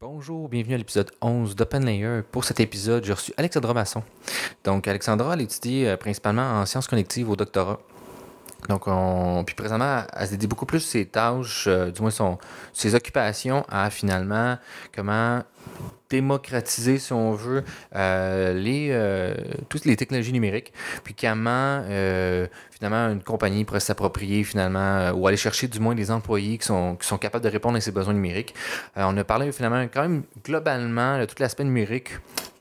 Bonjour, bienvenue à l'épisode 11 d'OpenLayer. Pour cet épisode, j'ai reçu Alexandra Masson. Donc, Alexandra, elle étudie euh, principalement en sciences connectives au doctorat. Donc, on... puis présentement, elle se dédie beaucoup plus ses tâches, euh, du moins ses occupations à finalement comment démocratiser, si on veut, euh, les, euh, toutes les technologies numériques, puis comment euh, finalement une compagnie pourrait s'approprier finalement ou aller chercher du moins des employés qui sont, qui sont capables de répondre à ces besoins numériques. On a parlé finalement quand même globalement de tout l'aspect numérique.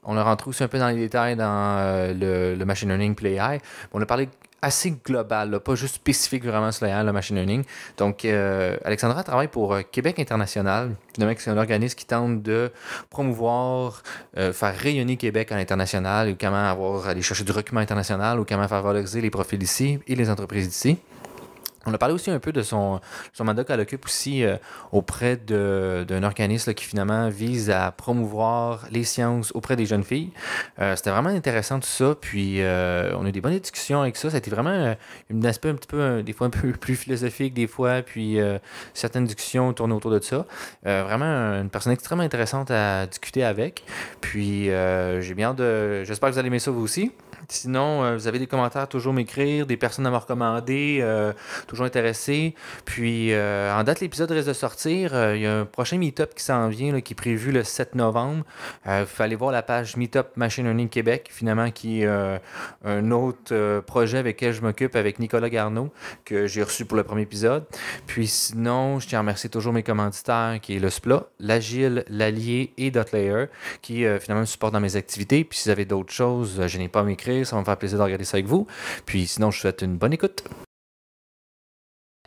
On a rentré aussi un peu dans les détails dans le, le machine learning puis l'AI. On a parlé assez global, pas juste spécifique vraiment sur le machine learning. Donc, euh, Alexandra travaille pour euh, Québec International. C'est un organisme qui tente de promouvoir, euh, faire rayonner Québec à l'international, ou comment avoir, aller chercher du document international, ou comment faire valoriser les profils ici et les entreprises d'ici. On a parlé aussi un peu de son, mandat qu'elle occupe aussi euh, auprès d'un organisme qui finalement vise à promouvoir les sciences auprès des jeunes filles. Euh, C'était vraiment intéressant tout ça, puis euh, on a eu des bonnes discussions avec ça. Ça a été vraiment un aspect un petit peu, euh, des fois un peu plus philosophique, des fois, puis certaines discussions tournaient autour de ça. Vraiment une personne extrêmement intéressante à discuter avec. Puis j'ai bien de. J'espère que vous allez aimer ça vous aussi. Sinon, euh, vous avez des commentaires, toujours m'écrire, des personnes à me recommander, euh, toujours intéressés. Puis, euh, en date, l'épisode reste de sortir. Il y a un prochain meet-up qui s'en vient, qui est prévu le 7 novembre. Il aller voir la page Meetup Machine Learning Québec, finalement, qui est un autre projet avec lequel je m'occupe avec Nicolas Garneau, que j'ai reçu pour le premier épisode. Puis sinon, je tiens à remercier toujours mes commanditaires, qui est le SPLA, l'Agile, l'Allier et Dotlayer, qui finalement me supportent dans mes activités. Puis si vous avez d'autres choses, je n'ai pas à ça va me faire plaisir de regarder ça avec vous. Puis sinon, je vous souhaite une bonne écoute.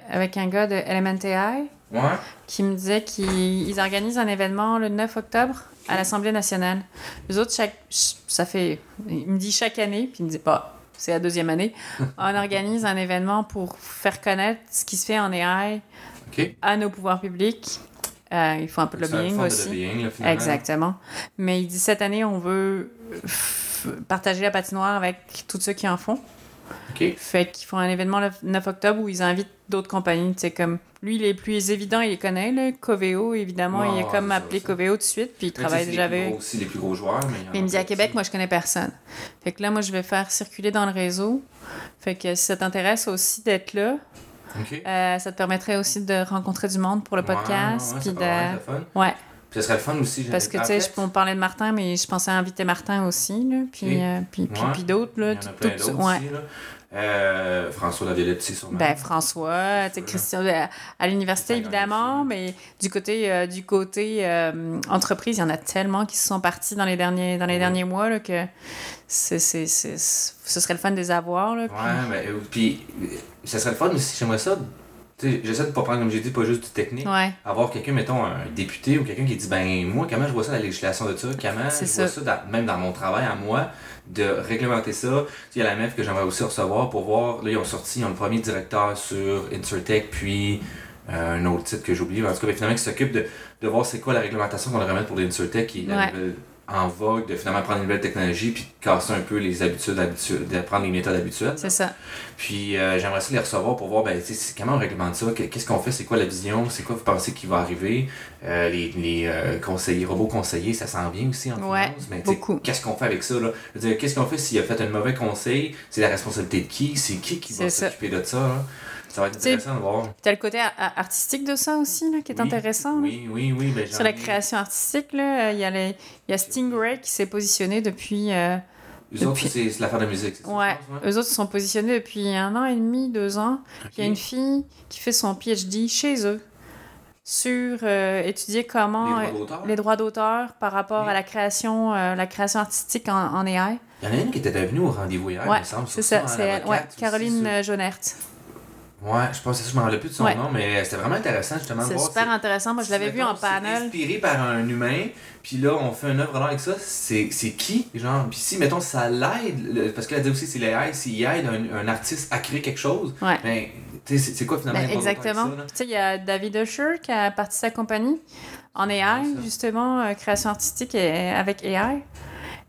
avec un gars de LMNTI Ouais. qui me disait qu'ils ils organisent un événement le 9 octobre à l'Assemblée nationale. Les autres, chaque, ça fait, il me dit chaque année, puis il me dit pas, c'est la deuxième année, on organise un événement pour faire connaître ce qui se fait en AI à nos pouvoirs publics. Euh, il faut un peu de lobbying aussi. Exactement. Mais il dit cette année, on veut partager la patinoire avec tous ceux qui en font. OK. Fait qu'ils font un événement le 9 octobre où ils invitent d'autres compagnies. Sais, comme lui, il est plus évident, il les connaît, là. Coveo, évidemment, Ouais, il est ouais, comme c'est appelé ça. Coveo tout de suite, puis il travaille déjà avec. aussi les plus gros joueurs. Mais, Mais il me dit à Québec, moi, je connais personne. Fait que là, moi, je vais faire circuler dans le réseau. Fait que si ça t'intéresse aussi d'être là, OK. euh, ça te permettrait aussi de rencontrer du monde pour le podcast. puis de... fun. Ouais, Puis ça serait le fun aussi. parce que tu sais, on parlait de Martin, mais je pensais inviter Martin aussi, là. Puis, euh, puis, puis, Ouais. puis d'autres, Il y là. en a plein tout- d'autres ouais. aussi, là. Euh, François Laviolette, c'est sûrement. Ben, François, Christian, à l'université évidemment, mais du côté, euh, du côté euh, entreprise, il y en a tellement qui se sont partis dans les derniers, dans les Ouais. derniers mois là, que c'est, c'est, c'est- ce serait le fun de les avoir. Là, puis- Ouais, mais euh, puis ça serait le fun aussi. J'aimerais ça. J'essaie de pas prendre, comme j'ai dit, pas juste du technique. ouais. Avoir quelqu'un, mettons, un député ou quelqu'un qui dit, ben, moi, comment je vois ça, la législation de ça, comment je vois ça. dans- même dans mon travail à moi, de réglementer ça? Il y a la MEF que j'aimerais aussi recevoir pour voir. Là, ils ont sorti, ils ont le premier directeur sur InsurTech, puis euh, un autre titre que j'ai oublié. En tout cas, ben, finalement, qui s'occupe de, de voir c'est quoi la réglementation qu'on devrait mettre pour la Ouais. nouvelle en vogue, de finalement prendre une nouvelle technologie, puis de casser un peu les habitudes, habituelles, de prendre les méthodes habituelles. C'est ça. Puis euh, j'aimerais ça les recevoir pour voir ben, comment on réglemente ça, que- qu'est-ce qu'on fait, c'est quoi la vision, c'est quoi vous pensez qui va arriver? Euh, les les euh, conseillers, robots conseillers, ça s'en vient aussi en Ouais, finance, mais sais, beaucoup. qu'est-ce qu'on fait avec ça? Là? Je veux dire, qu'est-ce qu'on fait s'il a fait un mauvais conseil? C'est la responsabilité de qui? C'est qui qui va s'occuper de ça? là? Ça va être Tu intéressant de voir. T'as le côté artistique de ça aussi, là, qui est Oui, intéressant. Oui, oui, oui. Ben, Sur la création artistique, là, euh, il y, a les- il y a Stingray qui s'est positionné depuis. euh, Eux autres, depuis- c'est c'est l'affaire de musique, c'est? Ouais, eux autres se sont positionnés depuis un an et demi, deux ans. Il y a une fille qui fait son PhD chez eux sur euh, étudier comment Les droits d'auteur? par rapport Oui. à la création, euh, la création artistique en, en AI. Il y en a une qui était venue au rendez-vous hier, il ouais, me semble. c'est ça, hein, c'est Ouais, Caroline Jonert. Ouais, je pense que je m'en rappelle plus de son Ouais. nom, mais c'était vraiment intéressant justement de C'est voir. super intéressant. Moi, je l'avais vu en panel. inspiré par un humain, puis là, on fait une œuvre d'art avec ça. C'est qui Genre, puis si, mettons, ça l'aide, parce qu'elle a dit aussi, c'est l'AI, s'il aide un, un artiste à créer quelque chose, Ouais. ben, tu sais, c'est- quoi finalement Ben, exactement. ça? Tu sais, il y a David Usher qui a parti sa compagnie en AI, ça. justement, euh, création artistique et, avec AI.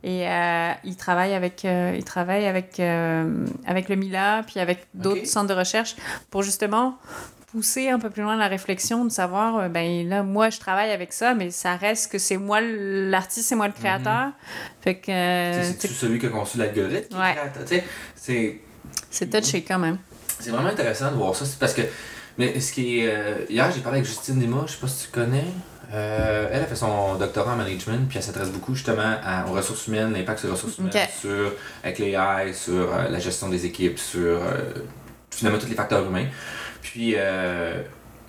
Et euh, il travaille avec, euh, il travaille avec, euh, avec le MILA, puis avec d'autres centres de recherche pour justement pousser un peu plus loin la réflexion, de savoir, euh, ben là, moi, je travaille avec ça, mais ça reste que c'est moi l'artiste, c'est moi le créateur. Fait que. C'est celui qui a conçu l'algorithme Ouais. crée- tu sais, C'est c'est touché quand même. c'est vraiment intéressant de voir ça. C'est parce que. Mais ce qui est. euh, hier, j'ai parlé avec Justine Lima, je sais pas si tu connais. Euh, elle a fait son doctorat en management, puis elle s'intéresse beaucoup justement à- aux ressources humaines, l'impact sur les ressources humaines, sur, avec l'AI, sur euh, la gestion des équipes, sur euh, finalement tous les facteurs humains. Puis,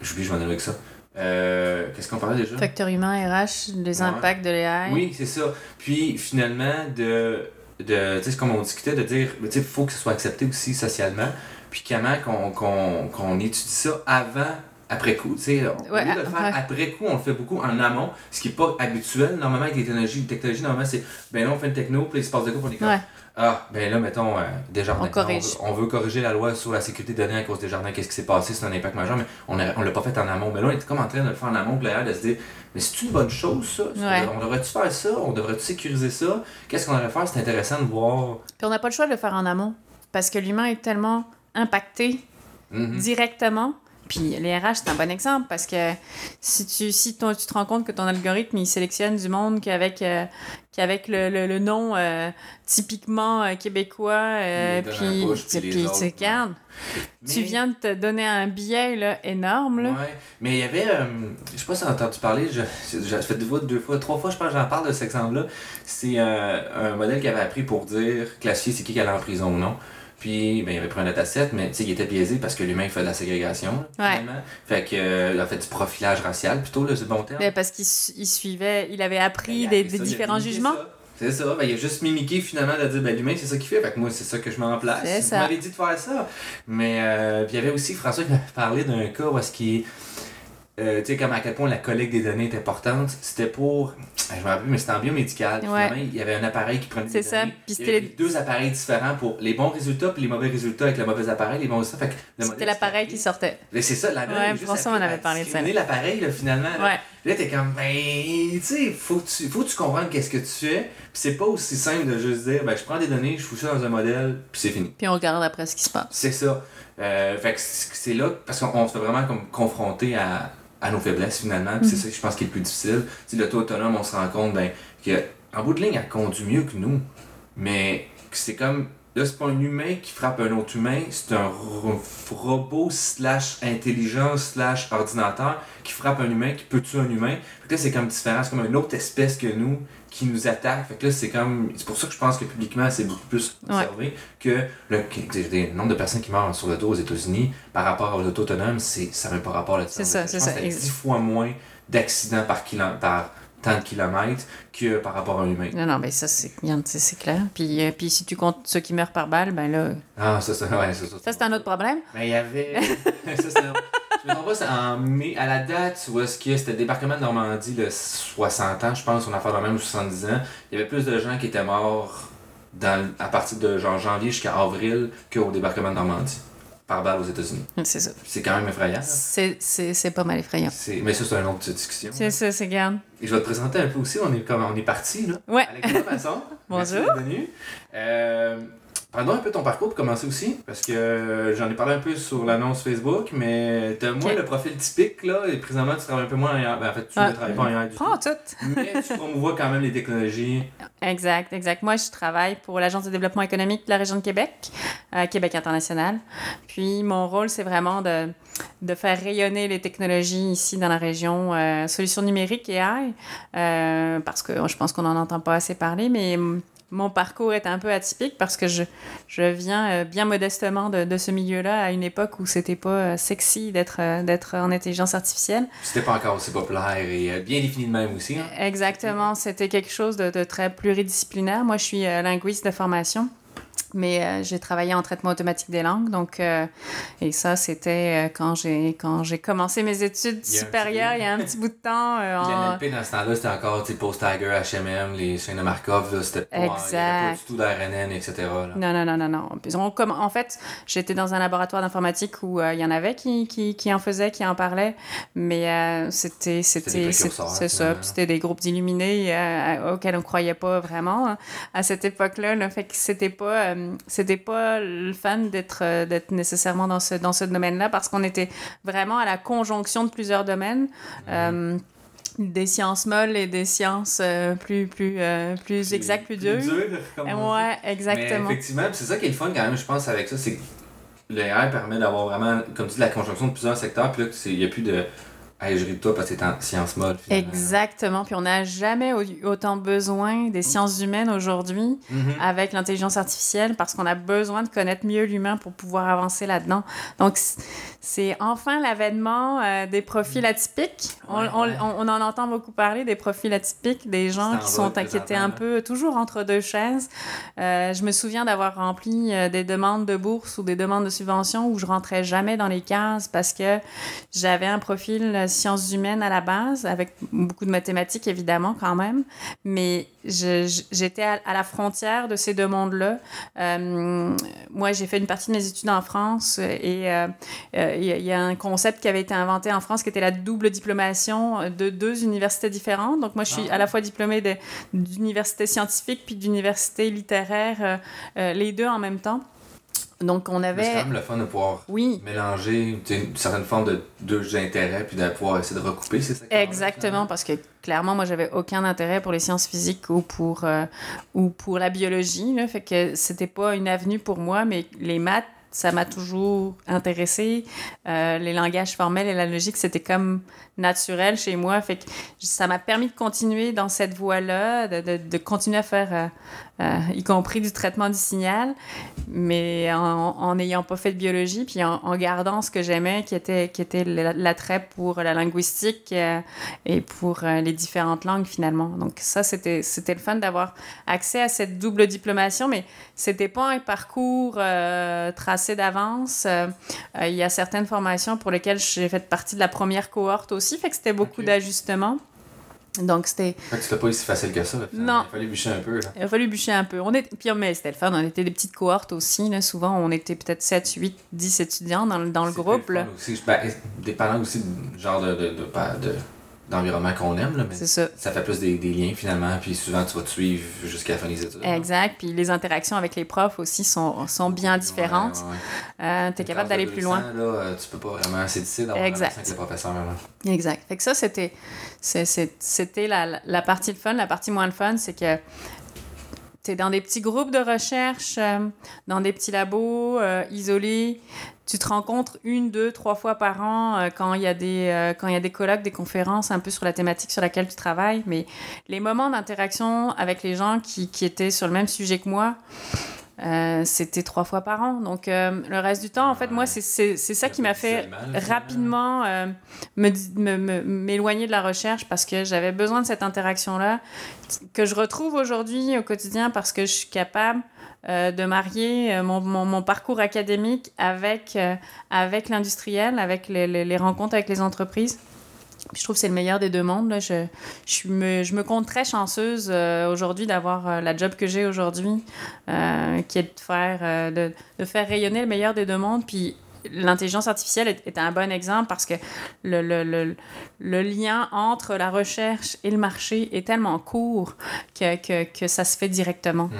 j'oublie, je m'en allais avec ça. Qu'est-ce qu'on parlait déjà? Facteur humain, RH, les Ouais. impacts de l'AI. Oui, c'est ça. Puis finalement, de, de tu sais, comme on discutait, de dire, tu sais, il faut que ce soit accepté aussi socialement. Puis comment qu'on qu'on qu'on étudie ça avant, après coup. Tu sais, au Ouais, lieu de le faire après coup, on le fait beaucoup en amont, ce qui n'est pas habituel. Normalement, avec les technologies, les technologies normalement, c'est, ben là, on fait une techno, puis il se passe de quoi pour les Ouais. Ah, ben là, mettons, euh, Desjardins. On corrige. On, veut, on veut corriger la loi sur la sécurité des données à cause des jardins. Qu'est-ce qui s'est passé? C'est un impact majeur, mais on on l'a pas fait en amont. Mais là, on était comme en train de le faire en amont, là, de se dire, mais c'est une bonne chose, ça? Ouais. On devrait-tu faire ça? On devrait-tu sécuriser ça? Qu'est-ce qu'on devrait faire? C'est intéressant de voir. Puis on n'a pas le choix de le faire en amont. Parce que l'humain est tellement impacté Mhm. directement. Puis les RH, c'est un bon exemple parce que si tu, si ton- tu te rends compte que ton algorithme, il sélectionne du monde qu'avec euh, qu'avec le, le, le nom euh, typiquement euh, québécois, puis bouche, puis puis autres, tu regardes, tu Mais- viens de te donner un biais là, énorme. Là. Ouais, mais il y avait, je sais pas si tu as entendu parler, je, je, fait deux fois, deux fois, trois fois, je pense que j'en parle de cet exemple-là. C'est un modèle qu'il avait appris pour dire, classifier c'est qui qui allait en prison ou non. Puis, ben, il avait pris un dataset, mais tu sais, il était biaisé parce que l'humain fait de la ségrégation, Ouais. finalement. Fait que, euh, il a fait du profilage racial, plutôt, le bon terme. Mais Parce qu'il su- il suivait, il avait Ben, appris il a des, ça, différents jugements. C'est ça, ben, il a juste mimiqué finalement de dire ben l'humain c'est ça qu'il fait, fait que moi c'est ça que je mets en place. Vous m'avez dit de faire ça. Mais euh, puis il y avait aussi François qui m'avait parlé d'un cas où est-ce qu'il euh, tu sais comme à quel point la collecte des données est importante, c'était pour je me rappelle mais c'était en biomédical. Ouais. Finalement, il y avait un appareil qui prenait C'est des ça, données. avait les- deux appareils différents pour les bons résultats puis les mauvais résultats avec le mauvais appareil, les bons résultats. Fait que le C'était l'appareil qui sortait. mais c'est ça, la Ouais, a juste François m'en avait parlé de ça. l'appareil, là, finalement. Ouais. Là, t'es comme, ben, tu sais, faut que tu, faut que tu comprennes qu'est-ce que tu fais. Puis c'est pas aussi simple de juste dire, ben, je prends des données, je fous ça dans un modèle, puis c'est fini. Puis on regarde après ce qui se passe. C'est ça. Euh, fait que c'est là, parce qu'on on se fait vraiment comme confronter à, à nos faiblesses, finalement. Puis c'est ça que je pense qui est le plus difficile. Tu sais, l'auto autonome, on se rend compte, ben, que, en bout de ligne, elle conduit mieux que nous. Mais c'est comme, là, c'est pas un humain qui frappe un autre humain, c'est un ro- robot slash intelligence slash ordinateur qui frappe un humain, qui peut tuer un humain. Fait que là, c'est comme différent, c'est comme une autre espèce que nous qui nous attaque. Fait que là, c'est comme. C'est pour ça que je pense que publiquement, c'est beaucoup plus observé que le, nombre de personnes qui meurent sur le dos aux États-Unis par rapport aux auto autonomes, c'est, ça n'a pas rapport. C'est ça, c'est ça. que fait 10 fois moins d'accidents par, kilo- par tant de kilomètres que par rapport à un humain. Non, non, mais ça, c'est clair. Puis, euh, puis si tu comptes ceux qui meurent par balle, ben là, Ah, ça, ça, ouais, ça, ça. ça, c'est un autre problème. Mais il y avait. ça, c'est un- Je me trompe pas, c'est en mai, à la date où est-ce que c'était le débarquement de Normandie, le 60 ans, je pense, on a fait la même ou 70 ans. Il y avait plus de gens qui étaient morts dans, à partir de genre janvier jusqu'à avril qu'au débarquement de Normandie, par balle aux États-Unis. C'est ça. C'est quand même effrayant. C'est, pas mal effrayant. Mais ça, c'est une autre discussion. C'est ça, c'est garde. Et je vais te présenter un peu aussi, on est, comme, on est parti là. Ouais. Alexandra Masson. Bonjour. venu. Euh, Parlons un peu de ton parcours pour commencer aussi, parce que euh, j'en ai parlé un peu sur l'annonce Facebook, mais tu as moins le profil typique, là, et présentement tu travailles un peu moins ailleurs. Ben, en fait, tu Ah. ne travailles pas ailleurs du Prends tout. tout. Mais tu promouvois quand même les technologies. Exact, exact. Moi, je travaille pour l'Agence de développement économique de la région de Québec, euh, Québec International. Puis, mon rôle, c'est vraiment de, de faire rayonner les technologies ici dans la région, euh, solutions numériques et AI, parce que je pense qu'on n'en entend pas assez parler, mais mon parcours est un peu atypique parce que je, je viens euh, bien modestement de, de ce milieu-là à une époque où c'était pas euh, sexy d'être euh, d'être en intelligence artificielle. C'était pas encore aussi populaire et bien défini de même aussi. hein. Exactement, c'était quelque chose de, de très pluridisciplinaire. Moi, je suis linguiste de formation, mais euh, j'ai travaillé en traitement automatique des langues. Donc, euh, et ça, c'était euh, quand j'ai quand j'ai commencé mes études Il supérieures il y a un petit bout de temps. euh, Puis en- l'NLP dans ce temps-là, c'était encore tu sais, Post Tiger, HMM, les chaînes de Markov, c'était pas, pas du tout d'RNN, etc. là. Non, non, non, non, non. On comm- en fait, j'étais dans un laboratoire d'informatique où il y en avait qui, qui, qui en faisaient, qui en parlaient, mais c'était, C'était c'était, des c'est, ça. C'était groupes d'illuminés auxquels on croyait pas vraiment hein, à cette époque-là. là. Fait que c'était pas, euh, c'était pas le fun d'être euh, d'être nécessairement dans ce dans ce domaine-là parce qu'on était vraiment à la conjonction de plusieurs domaines. Euh, des sciences molles et des sciences euh, plus plus euh, plus exactes, plus dures. Ouais, exactement. Mais effectivement, c'est ça qui est le fun quand même, je pense, avec ça, c'est que le permet d'avoir vraiment, comme tu dis, la conjonction de plusieurs secteurs, puis là, il n'y a plus de. Hey, je ris de toi parce que c'est en sciences molles. Exactement. Puis on n'a jamais au- autant besoin des sciences humaines aujourd'hui Mhm. avec l'intelligence artificielle parce qu'on a besoin de connaître mieux l'humain pour pouvoir avancer là-dedans. Donc, c'est enfin l'avènement euh, des profils atypiques. On, Ouais, on- ouais. on- on en entend beaucoup parler des profils atypiques, des gens qui sont étaient un peu toujours entre deux chaises. Euh, je me souviens d'avoir rempli euh, des demandes de bourse ou des demandes de subvention où je rentrais jamais dans les cases parce que j'avais un profil sciences humaines à la base, avec beaucoup de mathématiques évidemment quand même, mais j'étais à, à la frontière de ces deux mondes-là. Euh, moi, j'ai fait une partie de mes études en France et euh, euh, il y, a- il y a un concept qui avait été inventé en France qui était la double diplomation de deux universités différentes. Donc moi, je suis Ah. à la fois diplômée d'université scientifique puis d'université littéraire, euh, les deux en même temps. Donc on Mais C'est avait... quand même le fun de pouvoir Oui, mélanger une certaine forme de deux intérêts, puis de pouvoir essayer de recouper ces secteurs. Exactement, parce que clairement, moi, j'avais aucun intérêt pour les sciences physiques ou pour, euh, ou pour la biologie. Là, fait que c'était pas une avenue pour moi, mais les maths, ça m'a toujours intéressé. Euh, les langages formels et la logique, c'était comme naturel chez moi. Fait que ça m'a permis de continuer dans cette voie-là, de, de, de continuer à faire, euh, y compris du traitement du signal, mais en n'ayant pas fait de biologie, puis en, en gardant ce que j'aimais, qui était, qui était la- l'attrait pour la linguistique euh, et pour euh, les différentes langues finalement. Donc ça, c'était le fun d'avoir accès à cette double diplomation, mais c'était pas un parcours tracé d'avance. Il y a certaines formations pour lesquelles j'ai fait partie de la première cohorte aussi, fait que c'était beaucoup d'ajustements. Donc c'était Fait que c'était pas aussi facile que ça. là. Non. Il fallait bûcher un peu. Là. il a fallu bûcher un peu. On est... Puis, mais c'était le fun. On était des petites cohortes aussi. Là. Souvent, on était peut-être 7, 8, 10 étudiants dans le, dans le groupe. là. Aussi. Ben, dépendant aussi du genre de, de, de, de- d'environnement qu'on aime, là, mais C'est ça. ça fait plus des, des liens finalement, puis souvent tu vas te suivre jusqu'à la fin des études. Exact. Puis les interactions avec les profs aussi sont, sont bien différentes. Ouais, ouais, ouais. Euh, T'es Une capable d'aller de plus 200, loin. Là, euh, tu peux pas vraiment. C'est difficile d'avoir Exact. avec les professeurs. Là. Exact. Fait que ça, c'était, c'était la, la partie le fun. La partie moins le fun, c'est que tu es dans des petits groupes de recherche, euh, dans des petits labos euh, isolés. Tu te rencontres une, deux, trois fois par an euh, quand il y a des quand y a des colloques, des conférences un peu sur la thématique sur laquelle tu travailles. Mais les moments d'interaction avec les gens qui, qui étaient sur le même sujet que moi, euh, c'était trois fois par an. Donc euh, le reste du temps, en fait, moi, c'est c'est c'est ça qui m'a fait rapidement euh, m'éloigner de la recherche parce que j'avais besoin de cette interaction-là que je retrouve aujourd'hui au quotidien parce que je suis capable de marier mon, mon, mon parcours académique avec, avec l'industriel, avec les, les, les rencontres avec les entreprises. Je trouve que c'est le meilleur des deux mondes. Là. Je, je, me, je me compte très chanceuse euh, aujourd'hui d'avoir euh, la job que j'ai aujourd'hui, euh, qui est de faire, de, de faire rayonner le meilleur des deux mondes. Puis l'intelligence artificielle est, est un bon exemple parce que le, le, le, le lien entre la recherche et le marché est tellement court que, que, que ça se fait directement. Mhm.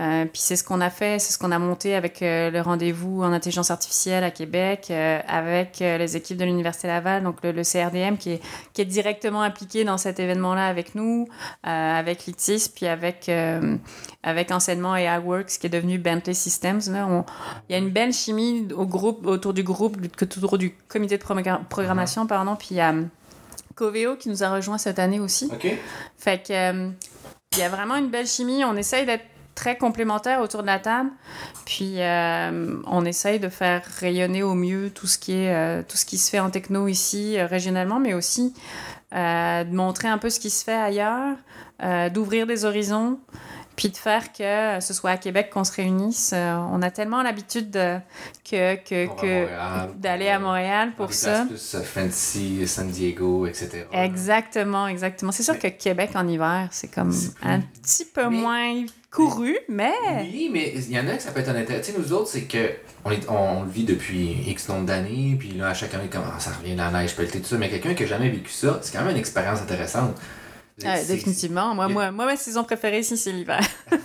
Euh, puis c'est ce qu'on a fait, c'est ce qu'on a monté avec euh, le rendez-vous en intelligence artificielle à Québec, euh, avec les équipes de l'Université Laval, donc le, CRDM qui est, qui est directement impliqué dans cet événement-là avec nous, euh, avec l'ITIS, puis avec, avec Enseignement et AgWorks qui est devenu Bentley Systems. Là, on- il y a une belle chimie au groupe, autour du groupe, autour du comité de progra- programmation, pardon, puis il y a Coveo qui nous a rejoint cette année aussi. OK. Fait que euh, il y a vraiment une belle chimie. On essaye d'être très complémentaires autour de la table. Puis euh, on essaye de faire rayonner au mieux tout ce qui est euh, tout ce qui se fait en techno ici euh, régionalement, mais aussi de montrer un peu ce qui se fait ailleurs, d'ouvrir des horizons. Puis de faire que ce soit à Québec qu'on se réunisse. Euh, on a tellement l'habitude de, que, que, que Montréal, d'aller à Montréal dans pour ça. plus euh, fancy, San Diego, etc. Exactement, exactement. C'est sûr que Québec en hiver, c'est comme plus- un petit peu Mais- moins couru, mais Oui, mais il y en a que ça peut être un intérêt. Tu sais, nous autres, c'est que on, est, on le vit depuis X nombre d'années, puis là, à chaque année, comment ça revient la neige, pelletée, tout ça. Mais quelqu'un qui a jamais vécu ça, c'est quand même une expérience intéressante. Ouais, définitivement. Moi, moi, moi, ma saison préférée ici, c'est l'hiver.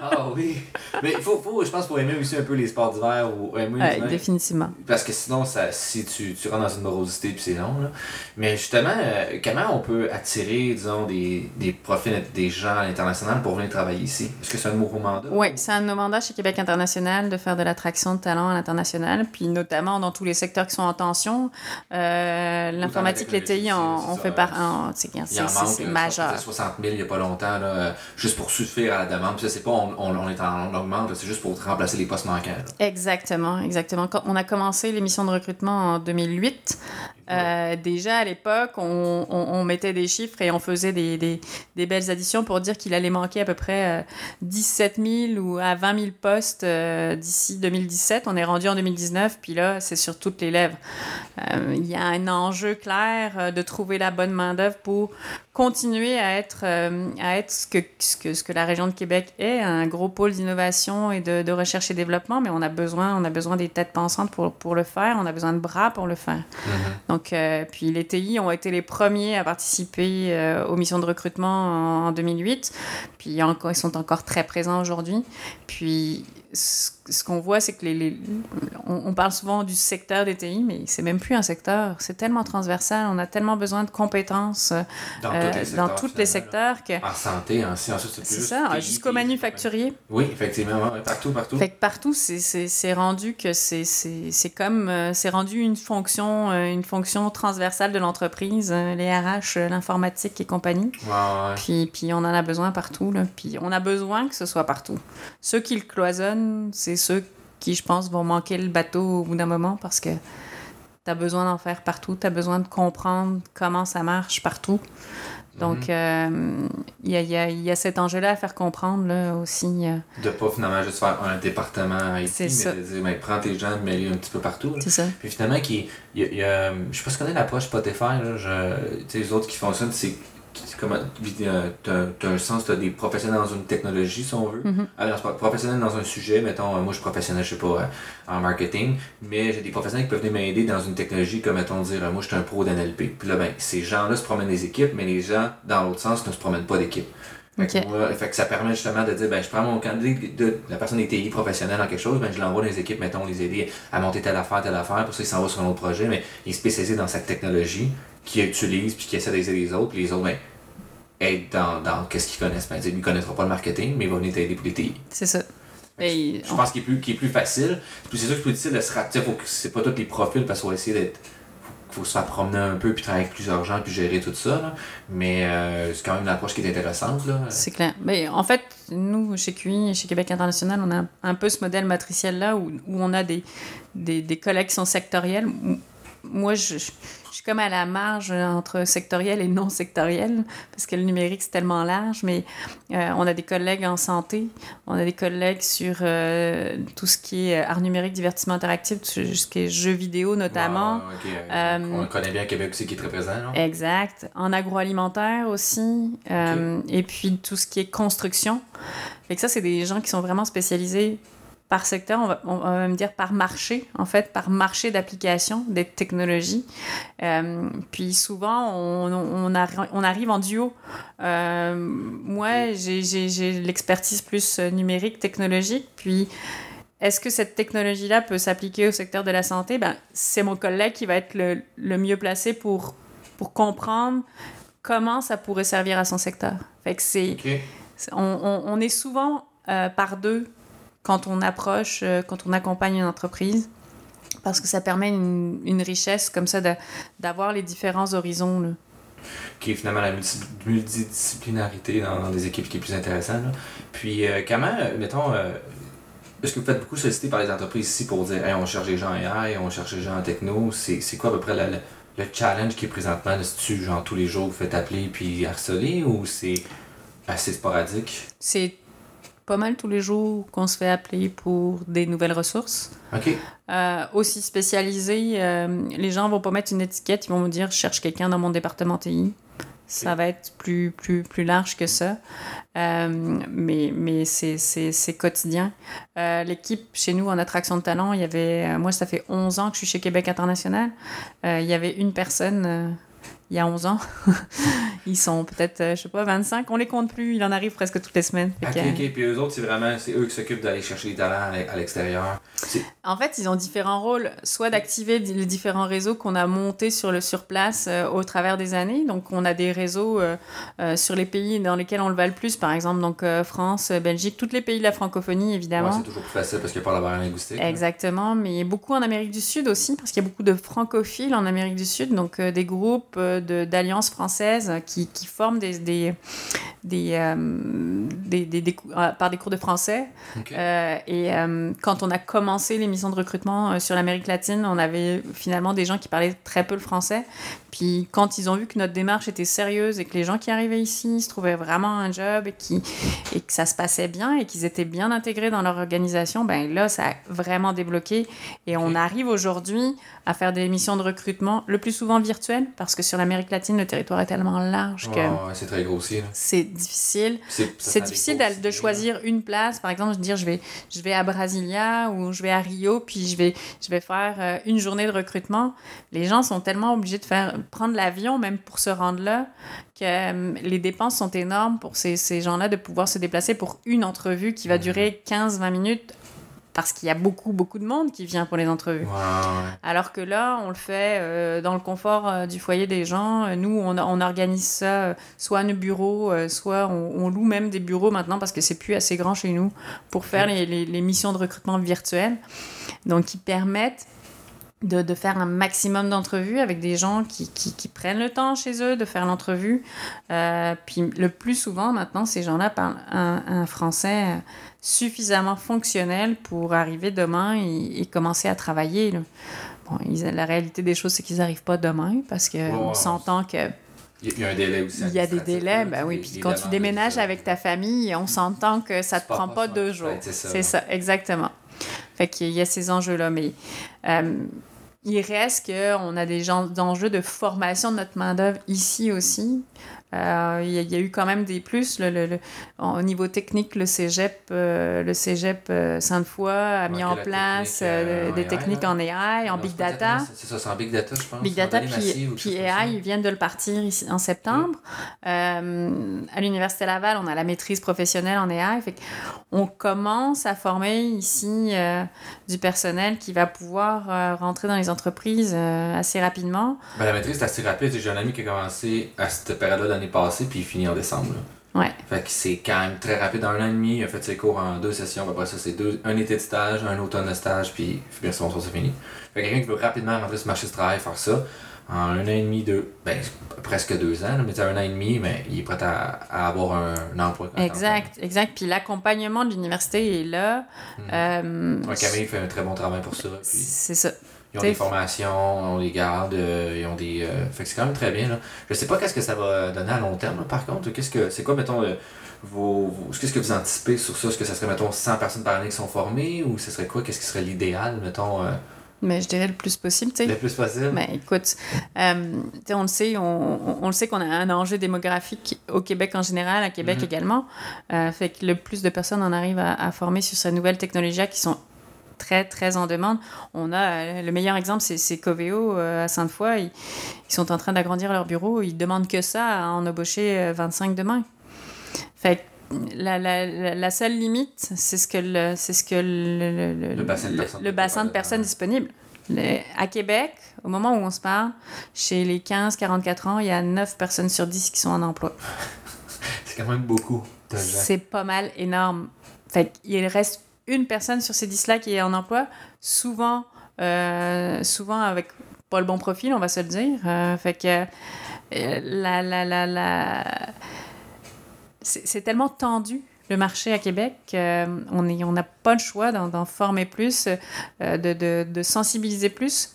Ah oui. Mais il faut, faut, je pense, pour aimer aussi un peu les sports d'hiver ou aimer Ouais, définitivement. Parce que sinon, ça, si tu, tu rentres dans une morosité, puis c'est long. Là. Mais justement, euh, comment on peut attirer, disons, des, des profils, des gens à l'international pour venir travailler ici? Est-ce que c'est un nouveau mandat? Oui, c'est un de nos mandats chez Québec International de faire de l'attraction de talents à l'international, puis notamment dans tous les secteurs qui sont en tension. Euh, L'informatique, les TI, on, on fait par. en- C'est Il y en c'est- manque, c'est là, majeur. ça faisait 60 000 il n'y a pas longtemps, là, euh, juste pour suffire à la demande. Puis ça, c'est pas on, on, on est en on augmente, c'est juste pour remplacer les postes manquants. là. Exactement, exactement. Quand on a commencé l'émission de recrutement en 2008, euh, déjà à l'époque, on, on- on mettait des chiffres et on faisait des, des- des belles additions pour dire qu'il allait manquer à peu près euh, 17 000 ou à 20 000 postes euh, d'ici 2017. On est rendu en 2019, puis là, c'est sur toutes les lèvres. Euh, Il y a un enjeu clair euh, de trouver la bonne main-d'œuvre pour continuer à être, euh, à être ce, que, ce, que, ce que la région de Québec est, un gros pôle d'innovation et de, de recherche et développement, mais on a besoin, on a besoin des têtes pensantes pour, pour le faire, on a besoin de bras pour le faire. Donc, euh, puis les TI ont été les premiers à participer euh, aux missions de recrutement en, en 2008, puis encore, ils sont encore très présents aujourd'hui. Puis ce, ce qu'on voit, c'est que les, les- on, on parle souvent du secteur des TI, mais c'est même plus un secteur. C'est tellement transversal. On a tellement besoin de compétences euh, Dans euh, tous les secteurs. dans tous les finalement, secteurs que. En santé, en sciences, c'est plus ça, jusqu'au manufacturier. Oui, effectivement, partout, partout. Fait que partout, c'est- rendu que c'est- comme euh, c'est rendu une fonction euh, une fonction transversale de l'entreprise, euh, les RH, euh, l'informatique et compagnie. Ouais, ouais. Puis, puis on en a besoin partout là. Puis on a besoin que ce soit partout. Ceux qui le cloisonnent, c'est ceux qui, je pense, vont manquer le bateau au bout d'un moment parce que tu as besoin d'en faire partout, tu as besoin de comprendre comment ça marche partout. Donc, euh, il y, a, il y a- il y a cet enjeu-là à faire comprendre là, aussi. euh, De pas finalement juste faire un département C'est mais ça. de dire, ben, prends tes gens, mets-les un petit peu partout. c'est ça. Puis finalement, qui, y a, y a- je sais pas si tu connais l'approche Spotify, là, je, les autres qui fonctionnent, c'est c'est comment, euh, t'as t'as un sens, t'as des professionnels dans une technologie, si on veut. Mhm. Alors, c'est pas professionnel dans un sujet, mettons, euh, moi je suis professionnel, je sais pas, euh, en marketing, mais j'ai des professionnels qui peuvent venir m'aider dans une technologie, comme mettons dire, moi je suis un pro d'NLP. Puis là, ben, ces gens-là se promènent des équipes, mais les gens, dans l'autre sens, ne se promènent pas d'équipe. Fait, que Ok. moi, fait que ça permet justement de dire, ben, je prends mon candidat, de, la personne est TI professionnelle dans quelque chose, ben, je l'envoie dans les équipes, mettons, les aider à monter telle affaire, telle affaire, pour ça, il s'en va sur un autre projet, mais il est spécialisé dans cette technologie, qu'il utilise, puis qui essaie d'aider les autres, puis les autres, ben, aident dans, dans qu'est-ce qu'ils connaissent. Ben, lui, il connaîtra pas le marketing, mais il va venir t'aider pour les TI. C'est ça. Et Je pense qu'il est plus, est plus facile. Puis c'est sûr que c'est plus difficile de se que c'est pas tous les profils parce qu'il faut essayer d'être. Faut, faut se faire promener un peu puis travailler avec plusieurs gens puis gérer tout ça. Là. Mais euh, c'est quand même une approche qui est intéressante. C'est clair. Mais en fait, nous, chez QI, chez Québec International, on a un peu ce modèle matriciel-là où, où on a des, des, des collègues qui sont sectoriels. Moi, je, je suis comme à la marge entre sectoriel et non sectoriel, parce que le numérique, c'est tellement large, mais euh, on a des collègues en santé, on a des collègues sur euh, tout ce qui est art numérique, divertissement interactif, tout ce qui est jeux vidéo notamment. Ouais, ouais, ok, Euh, on connaît bien Québec aussi qui est très présent. Exact. En agroalimentaire aussi. Euh, Et puis tout ce qui est construction. Fait que ça, c'est des gens qui sont vraiment spécialisés par secteur, on va, on va même dire par marché, en fait, par marché d'application des technologies. Euh, puis souvent, on, on, arri- on arrive en duo. Euh, moi, j'ai- l'expertise plus euh, numérique, technologique, puis est-ce que cette technologie-là peut s'appliquer au secteur de la santé? Ben, c'est mon collègue qui va être le, le mieux placé pour, pour comprendre comment ça pourrait servir à son secteur. Fait que c'est, on, on- on est souvent euh, par deux quand on approche, euh, quand on accompagne une entreprise, parce que ça permet une, une richesse comme ça d'avoir les différents horizons. là. qui est finalement la multi- multidisciplinarité dans, dans des équipes qui est plus intéressant. là. Puis, euh, comment, euh, mettons, euh, est-ce que vous faites beaucoup solliciter par les entreprises ici pour dire, hey, on cherche des gens en AI, on cherche des gens en techno, c'est quoi à peu près la- la- le challenge qui est présentement? Est-ce que genre tous les jours vous faites appeler puis harceler ou c'est assez sporadique? C'est pas mal tous les jours qu'on se fait appeler pour des nouvelles ressources. Ok. Euh, aussi spécialisé, euh, les gens vont pas mettre une étiquette, ils vont me dire je cherche quelqu'un dans mon département TI. Ça va être plus, plus, plus large que ça. Euh, mais mais c'est, quotidien. Euh, l'équipe chez nous en attraction de talent, il y avait. moi, ça fait 11 ans que je suis chez Québec International. Euh, il y avait une personne. Il y a 11 ans. Ils sont peut-être, euh, je sais pas, 25. On les compte plus. Il en arrive presque toutes les semaines. Ok, que, ok. Puis eux autres, c'est vraiment, c'est eux qui s'occupent d'aller chercher les talents à l'extérieur. En fait, ils ont différents rôles, soit d'activer les différents réseaux qu'on a montés sur le sur place euh, au travers des années. Donc, on a des réseaux euh, euh, sur les pays dans lesquels on le va le plus, par exemple, donc France, Belgique, tous les pays de la francophonie, Ouais, évidemment. c'est toujours plus facile parce qu'il n'y a pas la barrière linguistique. Exactement, mais beaucoup en Amérique du Sud aussi, parce qu'il y a beaucoup de francophiles en Amérique du Sud, donc des groupes d'alliances françaises qui, qui forment des, des, des, euh, des- euh, par des cours de français. Euh, et euh, quand on a commencé l'émission de recrutement sur l'Amérique latine, on avait finalement des gens qui parlaient très peu le français. Puis quand ils ont vu que notre démarche était sérieuse et que les gens qui arrivaient ici se trouvaient vraiment un job et, qui, et que ça se passait bien et qu'ils étaient bien intégrés dans leur organisation, ben là, ça a vraiment débloqué. Et on arrive aujourd'hui à faire des missions de recrutement le plus souvent virtuelles parce que sur l'Amérique latine, le territoire est tellement large que ouais, c'est très grossier. c'est difficile. C'est difficile de choisir une place. Par exemple, je dire, je vais, je vais à Brasilia ou je vais à Rio, puis je vais, je vais faire euh, une journée de recrutement. Les gens sont tellement obligés de faire, prendre l'avion même pour se rendre là que euh, les dépenses sont énormes pour ces, ces gens-là de pouvoir se déplacer pour une entrevue qui va Mhm. durer 15-20 minutes parce qu'il y a beaucoup, beaucoup de monde qui vient pour les entrevues. Alors que là, on le fait euh, dans le confort euh, du foyer des gens. Euh, Nous, on, on organise ça soit à nos bureaux, soit on, on loue même des bureaux maintenant parce que c'est plus assez grand chez nous pour faire les, les- les missions de recrutement virtuelles. Donc, qui permettent de, de faire un maximum d'entrevues avec des gens qui, qui, qui prennent le temps chez eux de faire l'entrevue. Euh, puis le plus souvent, maintenant, ces gens-là parlent un, un français suffisamment fonctionnel pour arriver demain et, et commencer à travailler. là. Bon, ils- la réalité des choses, c'est qu'ils n'arrivent pas demain parce qu'on s'entend que Il y a- un délai aussi. il y a des délais, ben oui. Puis quand tu déménages ça. avec ta famille, on s'entend que ça Tu te prend pas deux jours. Ouais, c'est ça, ça, exactement. Fait qu'il y a ces enjeux-là, mais euh, il reste qu'on a des enjeux de formation de notre main-d'œuvre ici aussi. Euh, Il y, a- il y a eu quand même des plus. le- le- le- au niveau technique, le cégep, euh, le cégep euh, Sainte-Foy a mis en place technique, des AI, techniques là. en AI, en Non, Big Data. C'est ça, c'est en Big Data, je pense. Big Data puis, puis. AI, ils viennent de le partir ici en septembre. À l'Université Laval, on a la maîtrise professionnelle en AI. Fait on commence à former ici du personnel qui va pouvoir rentrer dans les entreprises assez rapidement. Ben, la maîtrise, c'est assez rapide. J'ai un ami qui a commencé à cette période-là l'année passée, puis il finit en décembre. là. Ouais. Fait que c'est quand même très rapide. En un an et demi, il a fait ses cours en deux sessions. Après ça, c'est deux, un été de stage, un automne de stage, puis bien sûr, c'est fini. Fait que quelqu'un qui veut rapidement rentrer sur le marché du travail, faire ça, en un an et demi, deux, ben, presque deux ans, mais un an et demi, mais il est prêt à, à avoir un, un emploi. Exact, exact. Puis l'accompagnement de l'université est là. Euh, Ouais, Camille fait un très bon travail pour ça. Puis c'est ça. Ils ont des formations, on les garde, euh, ils ont des. euh, fait que c'est quand même très bien. Là. Je sais pas qu'est-ce que ça va donner à long terme, là, par contre. Qu'est-ce que c'est quoi, mettons, le- vos, vos- qu'est-ce que vous anticipez sur ça? Est-ce que ça serait, mettons, 100 personnes par année qui sont formées ou ce serait quoi? Qu'est-ce qui serait l'idéal, mettons, euh, Mais je dirais le plus possible, tu sais. le plus possible? Ben, écoute, euh, on le sait, on, on- le sait qu'on a un enjeu démographique au Québec en général, à Québec Mhm. également. Euh, fait que le plus de personnes on arrive à, à former sur ces nouvelles technologies qui sont très, très en demande. On a, euh, le meilleur exemple, c'est, Coveo euh, à Sainte-Foy. Ils, ils sont en train d'agrandir leur bureau. Ils demandent que ça à en embaucher euh, 25 demain. Fait que la, la, la, seule limite, c'est ce que le, c'est ce que le, le, Le bassin de personnes le bassin de personnes disponibles. Le- à Québec, au moment où on se parle, chez les 15-44 ans, il y a 9 personnes sur 10 qui sont en emploi. C'est quand même beaucoup. C'est pas mal énorme. Fait qu'il reste une personne sur ces 10-là qui est en emploi, souvent, euh, souvent avec pas le bon profil, on va se le dire. Euh, fait que euh, la, la, la, la... c'est tellement tendu le marché à Québec est- on n'a pas le choix d'en former plus, euh, de, de sensibiliser plus.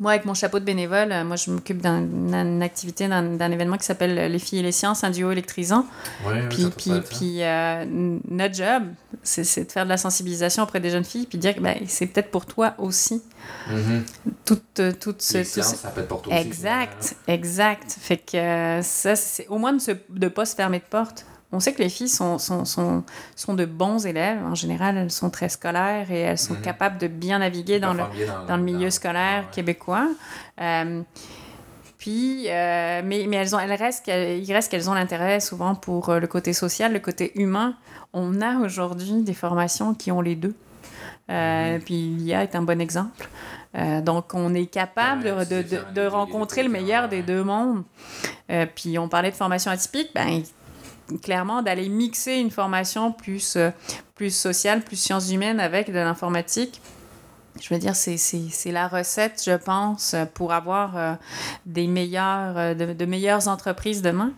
Moi, avec mon chapeau de bénévole, euh, moi, je m'occupe d'un- d'une activité, d'un événement qui s'appelle Les filles et les sciences, un duo électrisant. Ouais, Puis, ça puis, puis euh, notre job, c'est de faire de la sensibilisation auprès des jeunes filles, puis dire que ben, c'est peut-être pour toi aussi. Mhm. Toute, euh, toute ce, Les tout ce- ça peut être pour toi aussi. Exact, exact. Fait que euh, ça, c'est au moins de ne de pas se fermer de porte. On sait que les filles sont, sont, sont, sont de bons élèves. En général, elles sont très scolaires et elles sont Mhm. capables de bien naviguer dans le, dans le milieu scolaire ouais. québécois. Euh, puis euh, mais, mais elles ont, elles restent, il reste qu'elles ont l'intérêt souvent pour euh, le côté social, le côté humain. On a aujourd'hui des formations qui ont les deux. Euh, Puis l'IA est un bon exemple. Euh, donc, on est capable Ouais, de, de- de rencontrer le meilleur ouais. des deux mondes. Euh, puis, on parlait de formation atypique. Ben, clairement, d'aller mixer une formation plus, euh, plus sociale, plus sciences humaines avec de l'informatique. Je veux dire, c'est- la recette, je pense, pour avoir euh, des meilleures, euh, de, de meilleures entreprises demain.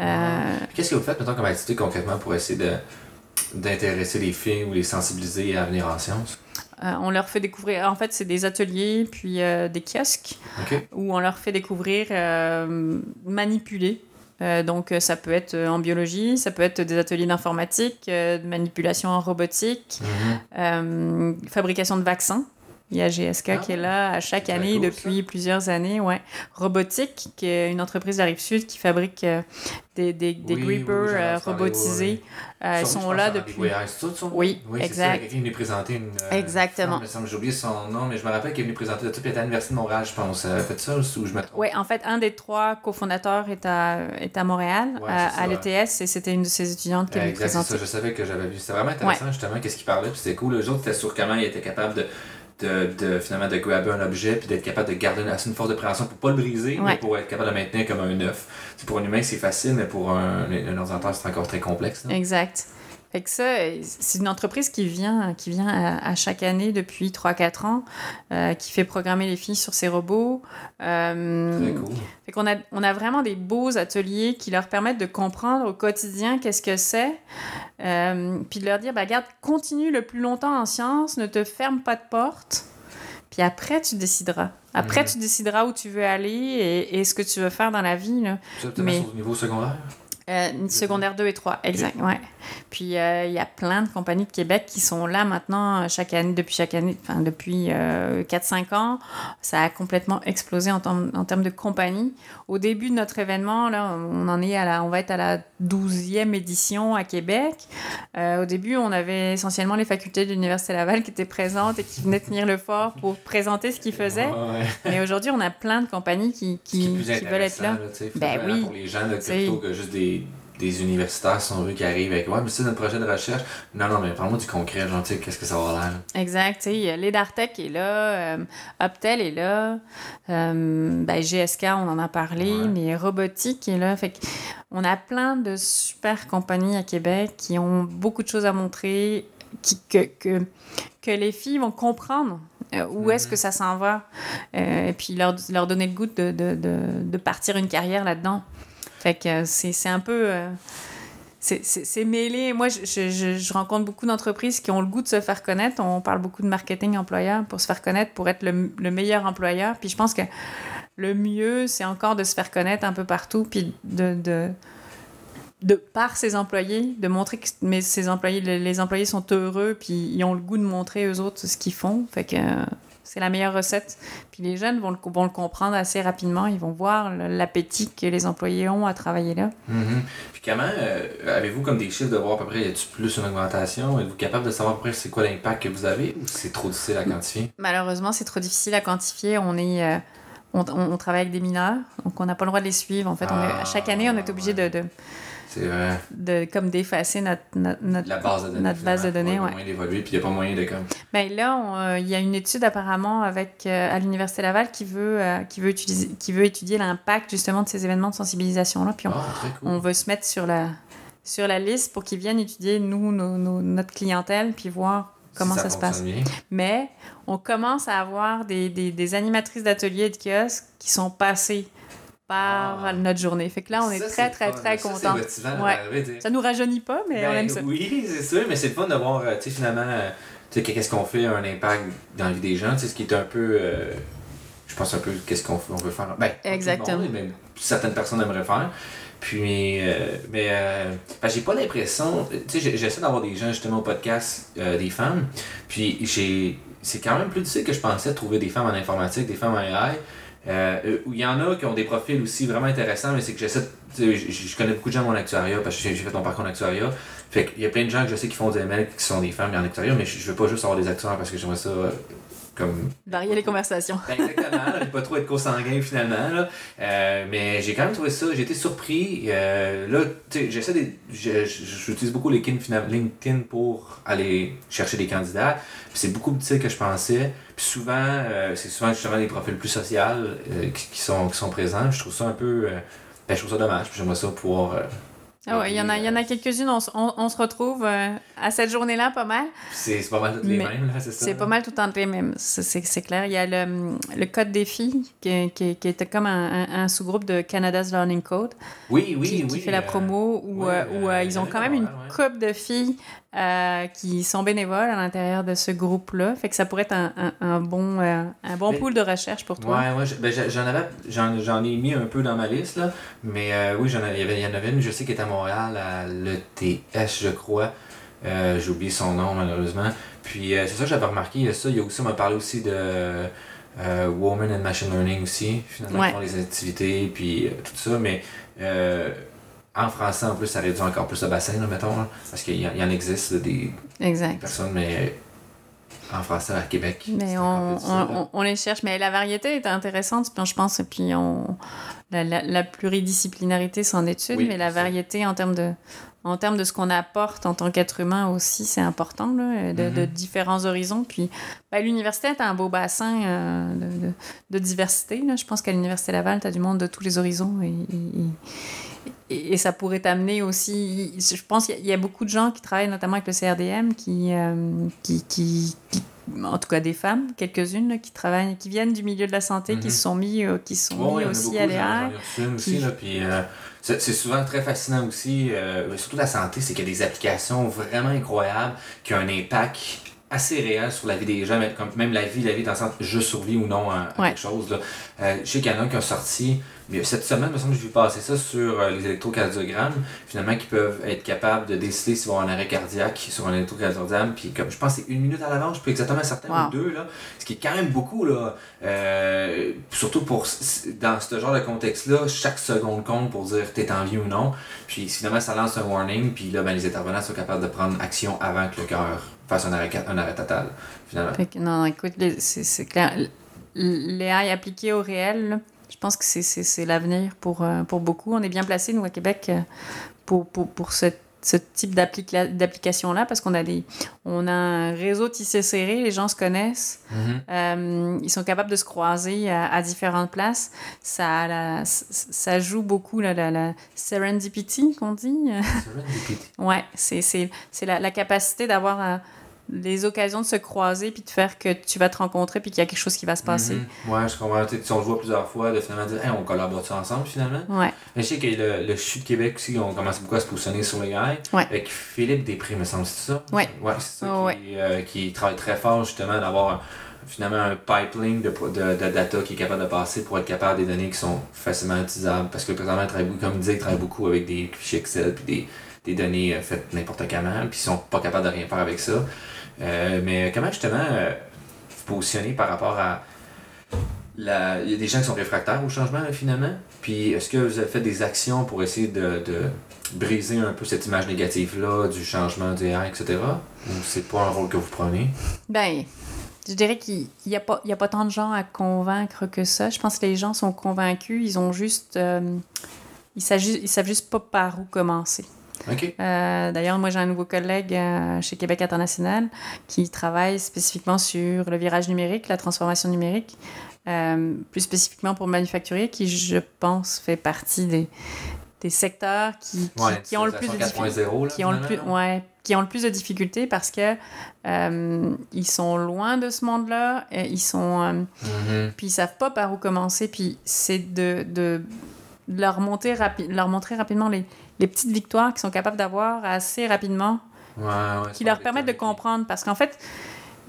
Euh, Qu'est-ce que vous faites, mettons, comme activité concrètement pour essayer d'intéresser les filles ou les sensibiliser à venir en sciences? euh, on leur fait découvrir, en fait, c'est des ateliers, puis des kiosques, où on leur fait découvrir manipuler. Euh, donc, euh, ça peut être euh, en biologie, ça peut être des ateliers d'informatique, euh, de manipulation en robotique, Mhm. fabrication de vaccins. Il y a GSK Ah qui est là à chaque année cool, depuis plusieurs années. Ouais. Robotique, qui est une entreprise de la Rive-Sud qui fabrique euh, des, des, des Oui, grippers oui, euh, robotisés. oui, Euh, ils sont là depuis. Oui, exact. Quelqu'un est venu présenter une. euh, Exactement. J'ai oublié son nom, mais je me rappelle qu'il est venu présenter était à l'Université de Montréal, je pense. Elle a fait ça ou je me? Oui, en fait, un des trois cofondateurs est à, est à Montréal, Ouais, à, l'ETS, et c'était une de ses étudiantes qui est venue ça, je savais que j'avais vu. C'était vraiment intéressant, justement, qu'est-ce qu'il parlait. Puis c'était cool. Les autres, c'était sur comment il était capable de, de, de, finalement, de grabber un objet, puis d'être capable de garder une, assez une force de préhension pour pas le briser, mais pour être capable de le maintenir comme un œuf. Pour un humain, c'est facile, mais pour un, un ordinateur, c'est encore très complexe. là. Exact. Fait que ça, c'est une entreprise qui vient, qui vient à, à chaque année depuis 3-4 ans, euh, qui fait programmer les filles sur ses robots. Euh, Très cool. Fait qu'on a, on a vraiment des beaux ateliers qui leur permettent de comprendre au quotidien qu'est-ce que c'est, euh, puis de leur dire, bah, regarde, continue le plus longtemps en sciences, ne te ferme pas de porte, puis après, tu décideras. Après, Mhm. tu décideras où tu veux aller et, et ce que tu veux faire dans la vie. Là. Ça, mais- au niveau secondaire? Euh, secondaire 2 et 3, exact, ouais. Puis euh, il y a plein de compagnies de Québec qui sont là maintenant euh, chaque année, depuis chaque année, enfin depuis euh, 4-5 ans. Ça a complètement explosé en, termes- en termes de compagnie. Au début de notre événement, là, on en est à la, on va être à la 12e édition à Québec. Euh, au début, on avait essentiellement les facultés de l'Université Laval qui étaient présentes et qui venaient tenir le fort pour présenter ce qu'ils faisaient. Ouais. Mais aujourd'hui, on a plein de compagnies qui, qui veulent être là. là, Ben oui. Pour les gens, là, plutôt que juste des, des universitaires, si on veut, qui arrivent avec Ouais, mais c'est notre projet de recherche. Non, non, mais parle-moi du concret, genre, tu sais, qu'est-ce que ça va avoir l'air. Exact. tu sais, L'Edartec est là, euh, Optel est là, euh, ben, GSK, on en a parlé, Ouais. mais Robotique est là. Fait que on a plein de super compagnies à Québec qui ont beaucoup de choses à montrer, qui, que, que, que les filles vont comprendre. euh, où est-ce Mhm. que ça s'en va? Euh, et puis leur, leur donner le goût de, de, de, de partir une carrière là-dedans. Fait que euh, c'est un peu. euh, c'est- mêlé. Moi, je, je, rencontre beaucoup d'entreprises qui ont le goût de se faire connaître. On parle beaucoup de marketing employeur pour se faire connaître, pour être le, le meilleur employeur. Puis je pense que le mieux, c'est encore de se faire connaître un peu partout, puis de, de, de par ses employés, de montrer que mais ses employés, les, les employés sont heureux, puis ils ont le goût de montrer eux autres ce qu'ils font. Fait que euh, c'est la meilleure recette. Puis les jeunes vont le, vont le comprendre assez rapidement. Ils vont voir l'appétit que les employés ont à travailler là. Mhm. Puis comment, euh, avez-vous comme des chiffres de voir à peu près, y a-tu plus une augmentation? Êtes-vous capable de savoir à peu près c'est quoi l'impact que vous avez ou c'est trop difficile à quantifier? Malheureusement, c'est trop difficile à quantifier. On est, euh, on, on- on travaille avec des mineurs, donc on n'a pas le droit de les suivre. En fait, on est, à chaque année, on est obligé de, de, C'est vrai. de comme d'effacer notre, notre, notre- La base de données. notre base de finalement, données. pour Ouais. moyen d'évoluer, puis il n'y a pas moyen de comme. Ben là, euh, il y a une étude apparemment avec euh, à l'université Laval qui veut euh, qui veut utiliser, qui veut étudier l'impact justement de ces événements de sensibilisation là. Puis on, Ah, cool. on veut se mettre sur la sur la liste pour qu'ils viennent étudier nous nos- nos- notre clientèle puis voir Si comment ça, se passe. bien. Mais on commence à avoir des, des, des animatrices d'ateliers et de kiosques qui sont passées Ah. notre journée. Fait que là, on est Ça, très, très, fun. très Ça, contents. Motivant Ouais. Ça nous rajeunit pas, mais on Ben aime ça. Oui, c'est sûr, mais c'est le fun de voir, euh, tu sais, finalement, euh, tu sais, qu'est-ce qu'on fait, un impact dans la vie des gens, tu sais, ce qui est un peu, euh, je pense un peu, qu'est-ce qu'on on veut faire. Ben, Exactement. monde, mais certaines personnes aimeraient faire. Puis, euh, mais, euh, ben, j'ai pas l'impression, tu sais, j'essaie d'avoir des gens justement au podcast, euh, des femmes, puis j'ai, c'est quand même plus difficile que je pensais de trouver des femmes en informatique, des femmes en AI. Euh, euh, où il y en a qui ont des profils aussi vraiment intéressants, mais c'est que j'essaie. de- Je, connais beaucoup de gens mon actuariat parce que j'ai j'ai fait mon parcours en actuariat. Fait qu'il y a plein de gens que je sais qui font des ML qui sont des femmes en actuariat, mais je, je veux pas juste avoir des acteurs parce que j'aimerais ça euh, comme Varier les conversations. Ben, exactement, là, pas trop être co-sanguin finalement. Là. Euh, mais j'ai quand même trouvé ça, j'ai été surpris. Euh, là, tu sais, j'essaie J'utilise beaucoup LinkedIn, pour aller chercher des candidats. C'est beaucoup plus utile que je pensais. Puis souvent, euh, c'est souvent justement les profils plus sociaux qui, qui sont, qui sont présents. Je trouve ça un peu. ben, je trouve ça dommage. J'aimerais ça pouvoir. Ah ouais, il y en a, y en a quelques-unes, on, on- on se retrouve euh, à cette journée-là pas mal. c'est pas mal toutes les Mais mêmes, c'est ça? C'est pas mal tout entre les mêmes, c'est- clair. Il y a le, le code des filles, qui, qui, qui était comme un, un- sous-groupe de Canada's Learning Code, Oui, oui, qui, oui. qui fait la euh, promo, où, ouais, euh, où, ils ont quand même une couple de filles euh, qui sont bénévoles à l'intérieur de ce groupe-là. Fait que ça pourrait être un, un, un bon, euh, un bon Mais- pool de recherche pour toi. Ouais, ouais, ben, je- j'en avais, j'en, ai mis un peu dans ma liste, là. Mais euh, oui, j'en avais, il y en avait une, je sais, qui était à Montréal, à l'ETS, je crois. Euh, j'ai oublié son nom, malheureusement. Puis euh, c'est ça que j'avais remarqué, il y a ça. Il y a aussi, on m'a parlé aussi de euh, Woman and Machine Learning aussi, finalement, Ouais. qui font les activités, puis euh, tout ça. Mais euh, en français, en plus, ça réduit encore plus le bassin, là, mettons, là, parce qu'il y, en- il y en existe des Exact. personnes, mais en français à Québec. Mais on, on, on- les cherche. Mais la variété est intéressante, puis je pense. Et puis on, la, la, la pluridisciplinarité, c'en est une, Oui, mais la ça. variété en termes de, en termes de ce qu'on apporte en tant qu'être humain aussi, c'est important, là, de, de Mhm. différents horizons. Puis ben, l'université est un beau bassin euh, de, de, de diversité. Là. Je pense qu'à l'Université Laval, tu as du monde de tous les horizons. Et, et, et- et ça pourrait t'amener aussi. Je pense qu'il y a- il y a beaucoup de gens qui travaillent notamment avec le CRDM qui, euh, qui, qui, qui- en tout cas des femmes, quelques-unes qui travaillent, qui viennent du milieu de la santé, qui Mhm. se sont mis, euh, qui sont mis aussi à l'ER. qui- euh, c'est souvent très fascinant aussi, euh, surtout la santé, c'est qu'il y a des applications vraiment incroyables qui ont un impact assez réel sur la vie des gens, même, comme même la vie, la vie dans le sens je survis ou non à, à Ouais. quelque chose. Là. Je sais qu'il y en a qui ont sorti, mais cette semaine, il me semble que j'ai vu passer ça sur euh, les électrocardiogrammes, finalement, qui peuvent être capables de déceler s'ils vont avoir un arrêt cardiaque sur un électrocardiogramme, puis comme je pense c'est une minute à l'avance, je peux exactement certain, Wow. ou deux, là, ce qui est quand même beaucoup, là. Euh, surtout pour dans ce genre de contexte-là, chaque seconde compte pour dire t'es en vie ou non. Puis finalement, ça lance un warning, puis là, ben, les intervenants sont capables de prendre action avant que le cœur fasse un arrêt, un arrêt total, finalement. Que, non, écoute, c'est clair. L'AI appliqué au réel, là, je pense que c'est- l'avenir pour, euh, pour beaucoup. On est bien placé, nous, à Québec, euh, pour, pour, pour ce, ce type d'applica- d'application-là, parce qu'on a, des, on a un réseau tissé serré, les gens se connaissent, Mhm. euh, ils sont capables de se croiser à, à différentes places. Ça, la- ça joue beaucoup la, la, la serendipity, qu'on dit. Serendipity. Ouais, c'est c'est- c'est la, la capacité d'avoir les occasions de se croiser puis de faire que tu vas te rencontrer puis qu'il y a quelque chose qui va se passer. Mhm. Ouais, je comprends. Si on le voit plusieurs fois, de finalement dire, Hey, on collabore ensemble finalement? Ouais, Mais je sais que le, le CHU de Québec aussi, on commence beaucoup à se positionner sur les gars. Ouais. Avec Philippe Després, me semble, c'est ça? Ouais. Ouais, c'est ça. Oh, qui, euh, qui travaille très fort justement d'avoir finalement un pipeline de, de, de data qui est capable de passer pour être capable des données qui sont facilement utilisables. Parce que présentement, il travaille, beaucoup- comme il disait, il travaille beaucoup avec des fichiers Excel puis des, des données euh, faites n'importe comment, puis ils sont pas capables de rien faire avec ça. Euh, mais comment justement euh, vous positionner par rapport à la... Il y a des gens qui sont réfractaires au changement finalement? Puis est-ce que vous avez fait des actions pour essayer de, de briser un peu cette image négative-là du changement du AI, etc. Ou c'est pas un rôle que vous prenez? ben, je dirais qu'il n'y a, pas- a pas tant de gens à convaincre que ça. Je pense que les gens sont convaincus, ils ont juste. euh, ils savent juste pas par où commencer. Euh, D'ailleurs, moi, j'ai un nouveau collègue euh, chez Québec International qui travaille spécifiquement sur le virage numérique, la transformation numérique, euh, plus spécifiquement pour le manufacturier, qui, je pense, fait partie des, des secteurs qui, qui, Ouais, qui ont le plus de difficultés. 4.0, là, Qui ont, le plus, finalement, ouais, qui ont le plus de difficultés parce que euh, ils sont loin de ce monde-là, et ils sont euh, Mhm. puis ils savent pas par où commencer, puis c'est de, de, de leur, monter rapi- leur montrer rapidement les, les petites victoires qu'ils sont capables d'avoir assez rapidement, Ouais, ouais, qui leur permettent de comprendre. Parce qu'en fait,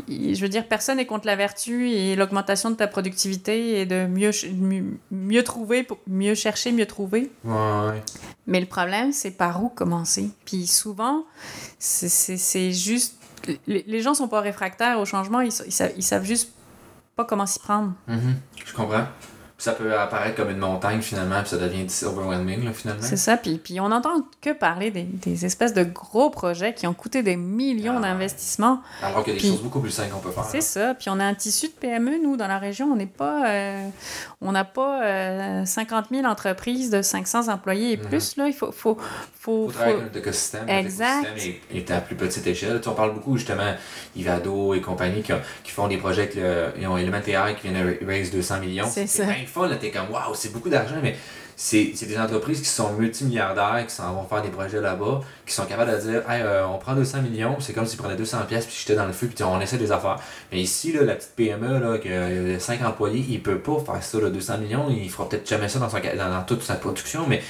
je veux dire, personne n'est contre la vertu et l'augmentation de ta productivité et de mieux, mieux, mieux trouver, pour mieux chercher, mieux trouver. Ouais. Mais le problème, c'est par où commencer. Puis souvent, c'est- juste... Les, gens sont pas réfractaires au changement, ils, ils savent, ils savent juste pas comment s'y prendre. Mhm. Je comprends. Ça peut apparaître comme une montagne finalement, puis ça devient overwhelming là, finalement. C'est ça, puis, puis on n'entend que parler des, des, espèces de gros projets qui ont coûté des millions Ah, d'investissements. Alors qu'il y a des choses beaucoup plus simples qu'on peut faire. C'est ça, puis on a un tissu de PME, nous, dans la région, on n'est pas... euh, on n'a pas euh, 50 000 entreprises de 500 employés et Mhm. plus, là. Il faut... faut, faut, travailler avec notre écosystème. Exact. Écosystème est, est à plus petite échelle. Tu on parle beaucoup justement Ivado et compagnie qui, ont- qui font des projets le, ils ont Element AI qui viennent de raise 200 millions. C'est ça. Là, t'es comme waouh, c'est beaucoup d'argent, mais c'est des entreprises qui sont multimilliardaires, qui s'en vont faire des projets là-bas, qui sont capables de dire hey, euh, on prend 200 millions, c'est comme s'ils prenaient 200 pièces puis j'étais dans le feu puis on essaie des affaires. Mais ici, là, la petite PME, là, qui a 5 employés, il peut pas faire ça, là, 200 millions, il fera peut-être jamais ça dans, toute sa production, mais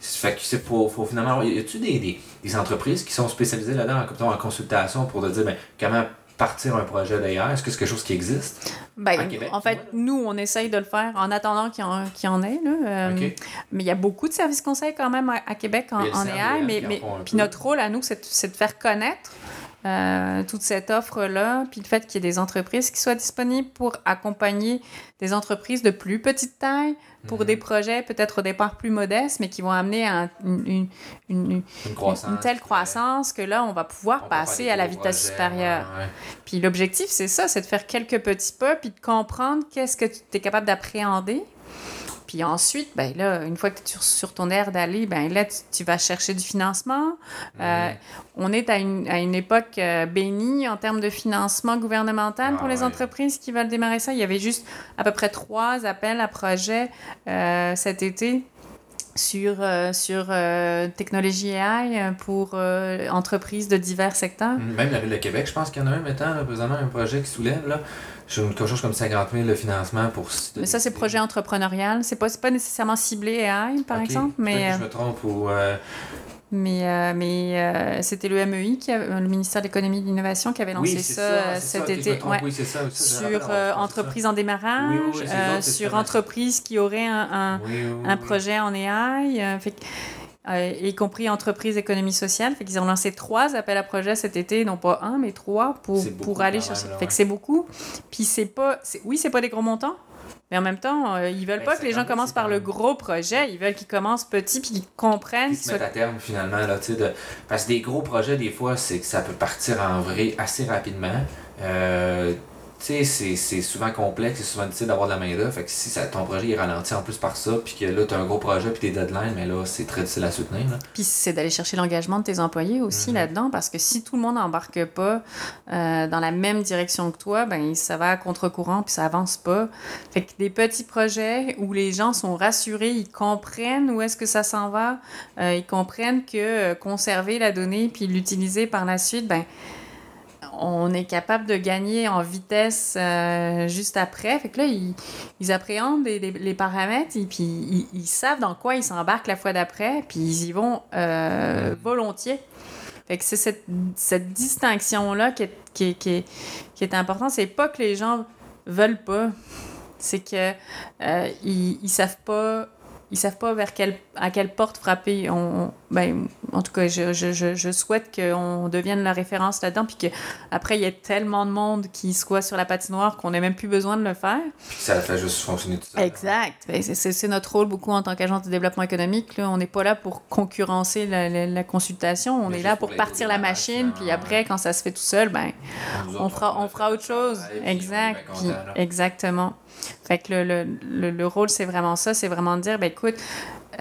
fait que c'est faut, faut finalement y a-tu des, des, entreprises qui sont spécialisées là-dedans en, en consultation pour te dire ben, comment partir un projet d'AI est-ce que c'est quelque chose qui existe Ben, Québec, en fait, nous, on essaye de le faire en attendant qu'il y en, qu'il y en ait. Là. Euh. Mais il y a beaucoup de services conseils quand même à, à Québec en, en AI. Mais, puis peu. notre rôle à nous, c'est de, c'est de faire connaître euh, toute cette offre-là, puis le fait qu'il y ait des entreprises qui soient disponibles pour accompagner des entreprises de plus petite taille pour Mhm. des projets peut-être au départ plus modestes, mais qui vont amener à une, une, une- une- une croissance une telle croissance que là, on va pouvoir on passer à la vitesse projets, supérieure. ouais, ouais. Puis l'objectif, c'est ça, c'est de faire quelques petits pas, puis de comprendre qu'est-ce que tu es capable d'appréhender. Puis ensuite, ben là, une fois que tu es sur, ton air d'aller, ben là, tu, tu vas chercher du financement. Euh, Mhm. on est à une, à une époque euh, bénie en termes de financement gouvernemental Ah pour les ouais. entreprises qui veulent démarrer ça. Il y avait juste à peu près trois appels à projets euh, cet été sur, euh, sur euh, technologie AI pour euh, entreprises de divers secteurs. Même la Ville de Québec, je pense qu'il y en a un maintenant, là, présentement, un projet qui soulève, là. Quelque chose comme 50 000 de financement pour... Mais ça, c'est projet entrepreneurial. C'est pas, pas nécessairement ciblé AI, par Ok. exemple, mais, que euh, je me trompe ou... euh, mais, euh, mais euh, c'était le MEI, qui le ministère de l'économie et de l'innovation, qui avait lancé oui, c'est ça, euh, cet me été. Ouais. Oui, c'est ça. ça, Sur euh, entendu ça. entreprise en démarrage, Oui, euh, sur ça. entreprise qui aurait un, un, un projet en AI, fait euh, y compris entreprise économie sociale. Fait qu'ils ont lancé trois appels à projets cet été, non pas un, mais trois pour, pour aller quand chercher. là, fait ouais. que c'est beaucoup. Puis c'est pas. Oui, c'est pas des gros montants. Mais en même temps, euh, ils veulent Ben, pas que les gens 50 000, commencent par le gros projet. Ils veulent qu'ils commencent petit puis qu'ils comprennent. qu'ils se mettent à terme finalement là tu de parce que des gros projets des fois c'est que ça peut partir en vrai assez rapidement euh, tu sais c'est- c'est souvent complexe c'est souvent difficile d'avoir de la main d'œuvre fait que si ça, ton projet est ralenti en plus par ça puis que là tu as un gros projet puis des deadlines mais là c'est très difficile à soutenir là. Puis c'est d'aller chercher l'engagement de tes employés aussi Mhm. là-dedans, parce que si tout le monde n'embarque pas euh, dans la même direction que toi, ben ça va à contre-courant puis ça avance pas. Fait que des petits projets où les gens sont rassurés, ils comprennent où est-ce que ça s'en va, euh, ils comprennent que euh, conserver la donnée puis l'utiliser par la suite, ben on est capable de gagner en vitesse euh, juste après. Fait que là, ils, ils appréhendent les, paramètres et puis ils, savent dans quoi ils s'embarquent la fois d'après, puis ils y vont euh, volontiers. Fait que c'est cette, cette distinction-là qui est, qui, est, qui, est, importante. C'est pas que les gens veulent pas, c'est que euh, ils savent pas. Ils savent pas vers quelle, à quelle porte frapper. On, on- ben, en tout cas, je, je, je, souhaite qu'on devienne la référence là-dedans, puis qu'après, il y ait tellement de monde qui soit sur la patinoire qu'on n'ait même plus besoin de le faire. puis ça fait juste fonctionner tout seul Exact. Ben, c'est- notre rôle beaucoup en tant qu'agence de développement économique. Là. On n'est pas là pour concurrencer la, la- la consultation. On Mais est là pour partir la machine, hein, puis après, quand ça se fait tout seul, ben, on fera, on fera autre chose. Exact. Puis- exactement. Fait que le, le, le, le rôle, c'est vraiment ça. C'est vraiment de dire, ben écoute,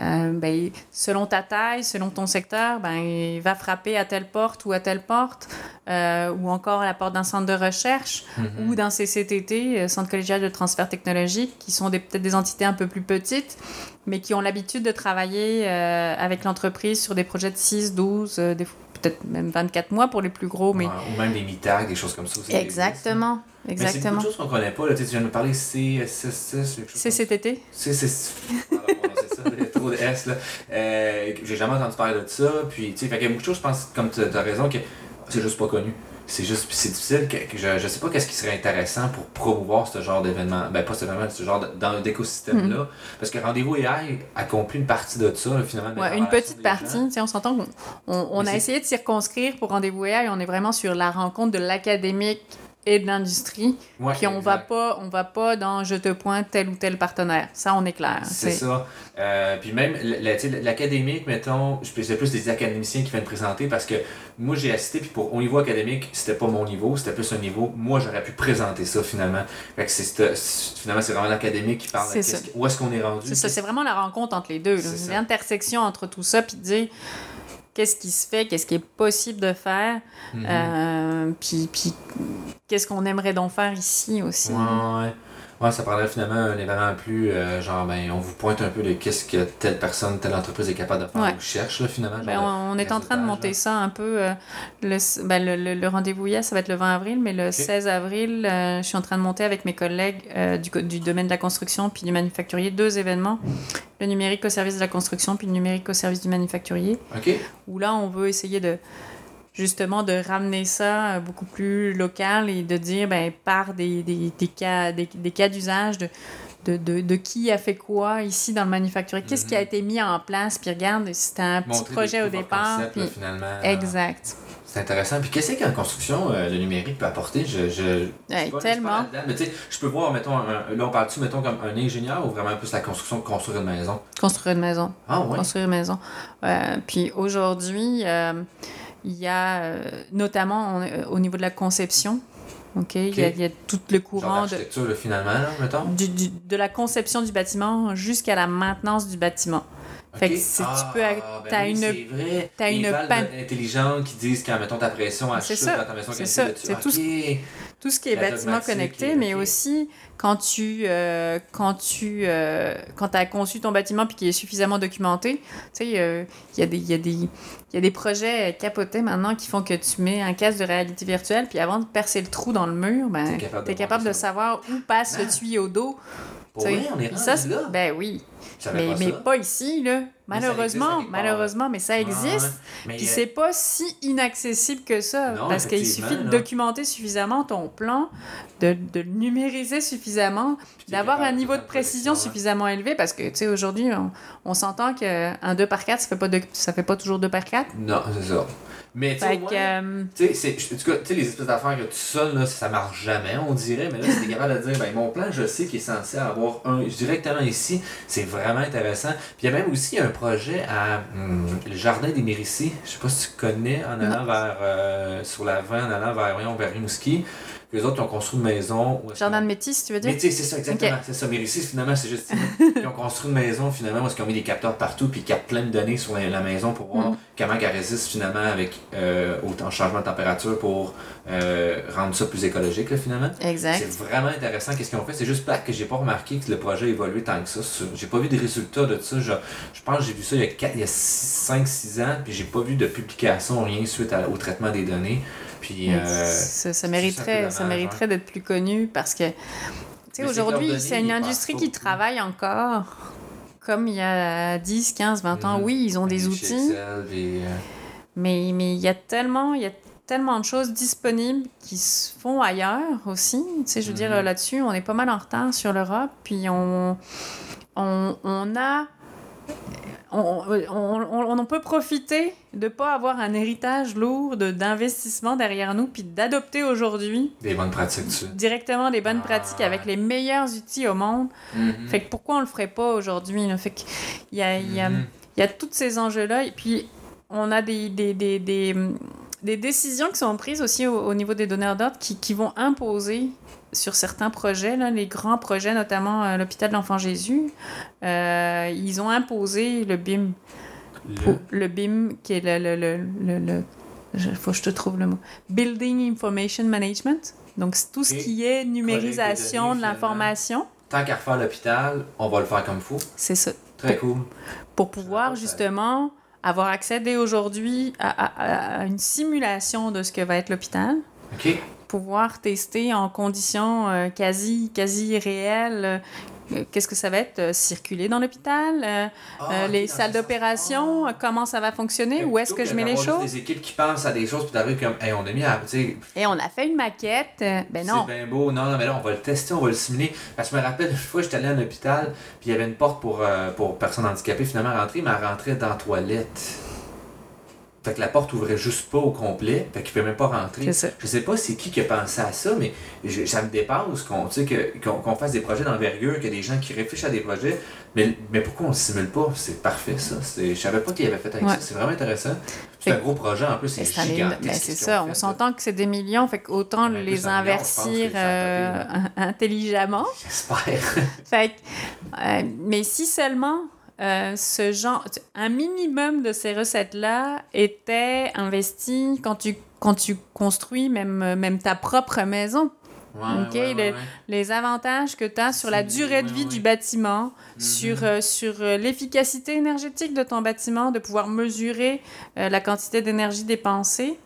euh, ben, selon ta taille, selon ton secteur, ben, va frapper à telle porte ou à telle porte, euh, ou encore à la porte d'un centre de recherche, Mhm. ou dans ces CTT, euh, Centre collégial de transfert technologique, qui sont des- peut-être des entités un peu plus petites, mais qui ont l'habitude de travailler euh, avec l'entreprise sur des projets de 6, 12, euh, des peut-être même 24 mois pour les plus gros, mais... Ouais, ou même des mi-tags des choses comme ça existe, là. Exactement, Mais c'est beaucoup exactement. de choses qu'on connaît pas là tu viens de me parler CSS quelque chose C'est comme CTT. C'est, c'est, pardon, c'est ça, il y a trop de S là. Euh, j'ai jamais entendu parler de ça, puis tu sais, qu'il y a beaucoup de choses, je pense, comme tu as raison, que c'est juste pas connu. C'est juste, c'est difficile, que, je, je sais pas qu'est-ce qui serait intéressant pour promouvoir ce genre d'événement, ben pas cet événement, ce genre de- dans d'écosystème-là. Parce que Rendez-vous AI accomplit une partie de ça, là, finalement. Ouais, une petite partie. on s'entend qu'on on, on Mais a essayé de circonscrire pour Rendez-vous AI, on est vraiment sur la rencontre de l'académique et de l'industrie. Ouais, Puis on va exact. pas, on va pas dans je te pointe tel ou tel partenaire. Ça, on est clair. C'est ça. Euh, puis même l'académique, mettons, c'est plus des académiciens qui viennent présenter parce que moi j'ai assisté, puis pour, au niveau académique, c'était pas mon niveau, c'était plus un niveau, moi j'aurais pu présenter ça finalement. Fait que c'est c'est- c'est- finalement c'est vraiment l'académique qui parle qui- où est-ce qu'on est rendu. C'est ça, c'est vraiment la rencontre entre les deux. L'intersection entre tout ça, puis dire qu'est-ce qui se fait, qu'est-ce qui est possible de faire, Mhm. euh, puis, puis qu'est-ce qu'on aimerait donc faire ici aussi. Ouais, ouais. Ouais, ça prendrait finalement un événement plus euh, genre, ben, on vous pointe un peu de qu'est-ce que telle personne, telle entreprise est capable de faire Ouais. ou cherche, là, finalement. Ben, on, on est en train de monter là. ça un peu. euh, le ben, le, le- le rendez-vous hier, ça va être le 20 avril, mais le 16 avril, euh, je suis en train de monter avec mes collègues euh, du, du domaine de la construction puis du manufacturier deux événements. Le numérique au service de la construction puis le numérique au service du manufacturier. Ok. où là, on veut essayer de justement de ramener ça euh, beaucoup plus local et de dire ben, par des, des, des cas des, des cas d'usage de, de, de, de qui a fait quoi ici dans le manufacturier, qu'est-ce qui a Mhm. été mis en place, puis regarde, c'était un petit projet au départ, concept, là, puis finalement. exact. C'est intéressant. Puis qu'est-ce qu'en construction, euh, le numérique peut apporter? Je, je, Hey, pas- pas tellement. mais je peux voir, mettons, un- là, on parle-tu, mettons, comme un ingénieur ou vraiment plus la construction de construire une maison? Construire une maison. Ah, ouais? construire une maison. Euh, puis aujourd'hui, euh, il y a euh, notamment on- au niveau de la conception, ok, il y a- y, tout le courant de, d'architecture, là, finalement, là, mettons? du- du- de la conception du bâtiment jusqu'à la maintenance du bâtiment. Fait que c'est- tu Ah, peux- ben t'as oui, une- t'as une valves panne. intelligentes qui disent quand, mettons, ta pression, ça, dans ta maison. c'est ça, c'est tout ce- Ok. Tout ce qui est bâtiment connecté, mais aussi quand tu euh, quand tu euh, quand as conçu ton bâtiment puis qu'il est suffisamment documenté, tu sais, euh, il y a des il y a des il y a des projets capotés maintenant qui font que tu mets un casque de réalité virtuelle puis avant de percer le trou dans le mur, ben T'es capable de t'es capable de savoir où passe Ah. le tuyau d'eau. Pour tu vrai, on est ça, c'est- là. ben oui, mais pas mais pas ici là. Mais Malheureusement, part. malheureusement, mais ça existe. ouais. Mais, Puis euh, c'est pas si inaccessible que ça, Non, parce qu'il suffit de là. documenter suffisamment ton plan, de, de le numériser suffisamment, d'avoir un niveau de précision suffisamment élevé, parce que, tu sais, aujourd'hui, on, on s'entend qu'un 2 par 4, ça fait pas, de, ça fait pas toujours 2 par 4. Non, c'est ça. Mais euh, tu sais, les espèces d'affaires que tu seul, là, ça marche jamais, on dirait, mais là, si t'es capable de dire, ben, mon plan, je sais qu'il est censé avoir un, directement ici, c'est vraiment intéressant. Puis il y a même aussi un projet à hum, le Jardin des Méricis, je sais pas si tu connais, en allant vers, euh, sur la 20, en allant vers, voyons, vers Rimouski. Les autres, ils ont construit une maison. Jardin de métis, tu veux dire? mais sais, c'est ça, exactement. C'est ça. Méricis, finalement, c'est juste. ils ont construit une maison, finalement, est-ce qu'ils ont mis des capteurs partout, puis ils captent plein de données sur la, la maison pour voir Mhm. comment elle résiste, finalement, avec euh, autant changement de température pour euh, rendre ça plus écologique, là, finalement. Exact. C'est vraiment intéressant qu'est-ce qu'ils ont fait. C'est juste plate que j'ai pas remarqué que le projet a évolué tant que ça. J'ai pas vu de résultats de ça. Je, je pense que j'ai vu ça il y a, quatre- il y a 5-6 ans, puis j'ai pas vu de publication, rien suite à- au traitement des données. Puis, euh, ça, mériterait, ça mériterait d'être plus connu parce que, tu sais, aujourd'hui, c'est une industrie qui beaucoup. travaille encore comme il y a 10, 15, 20 ans. Oui, ils ont des outils. Excel, euh, Mais mais il y a tellement il y a tellement de choses disponibles qui se font ailleurs aussi. Tu sais, je veux dire Mhm. là-dessus, on est pas mal en retard sur l'Europe, puis on on, on a on, on, on- on peut profiter de pas avoir un héritage lourd de- d'investissement derrière nous, puis d'adopter aujourd'hui des bonnes pratiques dessus. directement des bonnes Ah, pratiques avec les meilleurs outils au monde. Mhm. Fait que pourquoi on le ferait pas aujourd'hui? Fait y a, il y a- il y a tous ces enjeux-là. Et puis, on a des, des, des, des, des décisions qui sont prises aussi au, au niveau des donneurs d'ordre qui, qui vont imposer sur certains projets, là, les grands projets, notamment euh, l'hôpital de l'Enfant Jésus, euh, ils ont imposé le BIM. Le- Pour- le BIM, qui est le... le, le, le, le- je- faut que je te trouve le mot. Building Information Management. Donc, c'est tout ce qui est numérisation de l'information. Tant qu'à refaire l'hôpital, on va le faire comme il faut. C'est ça. Très cool. pour pouvoir justement avoir accès dès aujourd'hui à, à- à une simulation de ce que va être l'hôpital, OK. Pouvoir tester en conditions euh, quasi, quasi réelles euh, qu'est-ce que ça va être, euh, circuler dans l'hôpital, Ah, euh, ok, les salles d'opération, Ah. euh, comment ça va fonctionner, où est-ce que je mets les choses? des équipes qui pensent à des choses, puis t'arrives comme, hey, on a mis à. Et on a fait une maquette. ben non, c'est bien beau. Non, non, mais là, on va le tester, on va le simuler. Parce que je me rappelle, une fois, j'étais allé à un hôpital, puis il y avait une porte pour, euh, pour personnes handicapées, finalement, rentrer, mais elle rentrait dans la toilette. Fait que la porte ouvrait juste pas au complet, fait qu'il peut même pas rentrer. Ça. Je sais pas c'est qui qui a pensé à ça, mais je- ça me dépasse qu'on qu'on qu'on fasse des projets d'envergure, qu'il y a des gens qui réfléchissent à des projets, mais, mais pourquoi on le simule pas? C'est parfait ça. Je savais pas qu'il avait fait avec Ouais. ça. C'est vraiment intéressant. C'est un gros projet en plus, c'est gigantesque. ce c'est ça, on s'entend que c'est des millions, fait qu'autant les investir euh, intelligemment. J'espère. Fait que, euh, mais si seulement euh, ce genre, un minimum de ces recettes-là était investi quand tu, quand tu construis même, euh, même ta propre maison. Ouais, Ok, ouais, ouais, le- ouais. Les avantages que tu as sur la durée de vie du bâtiment, Mhm. sur, euh, sur euh, l'efficacité énergétique de ton bâtiment, de pouvoir mesurer la quantité d'énergie dépensée.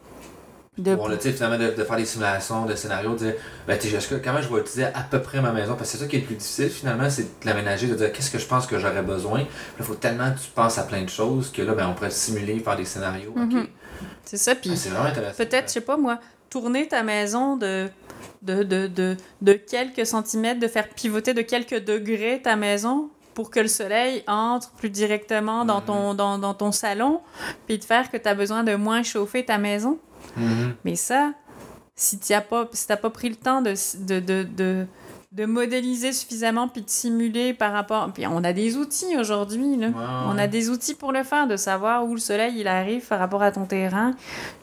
De... Tu sais, finalement, de, de faire des simulations de scénarios, de dire, ben, comment je vais utiliser à peu près ma maison? Parce que c'est ça qui est le plus difficile, finalement, c'est de l'aménager, de dire, qu'est-ce que je pense que j'aurais besoin? Il faut tellement que tu penses à plein de choses que là, ben, on pourrait simuler, faire des scénarios. OK? Mhm. C'est ça, puis Ah, c'est vraiment intéressant. peut-être, je sais pas moi, tourner ta maison de, de, de, de, de quelques centimètres, de faire pivoter de quelques degrés ta maison pour que le soleil entre plus directement dans, Mhm. ton, dans, dans ton salon, puis de faire que tu as besoin de moins chauffer ta maison. Mhm. Mais ça, si tu n'as pas, si t'as pas pris le temps de, de, de, de, de modéliser suffisamment puis de simuler par rapport... Puis on a des outils aujourd'hui, là. On a des outils pour le faire, de savoir où le soleil il arrive par rapport à ton terrain.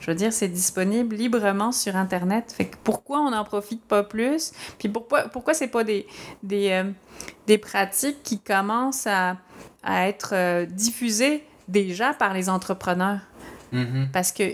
Je veux dire, c'est disponible librement sur Internet. Fait que pourquoi on n'en profite pas plus? Puis pourquoi, pourquoi c'est pas des, des, euh, des pratiques qui commencent à, à être euh, diffusées déjà par les entrepreneurs? Mhm. Parce que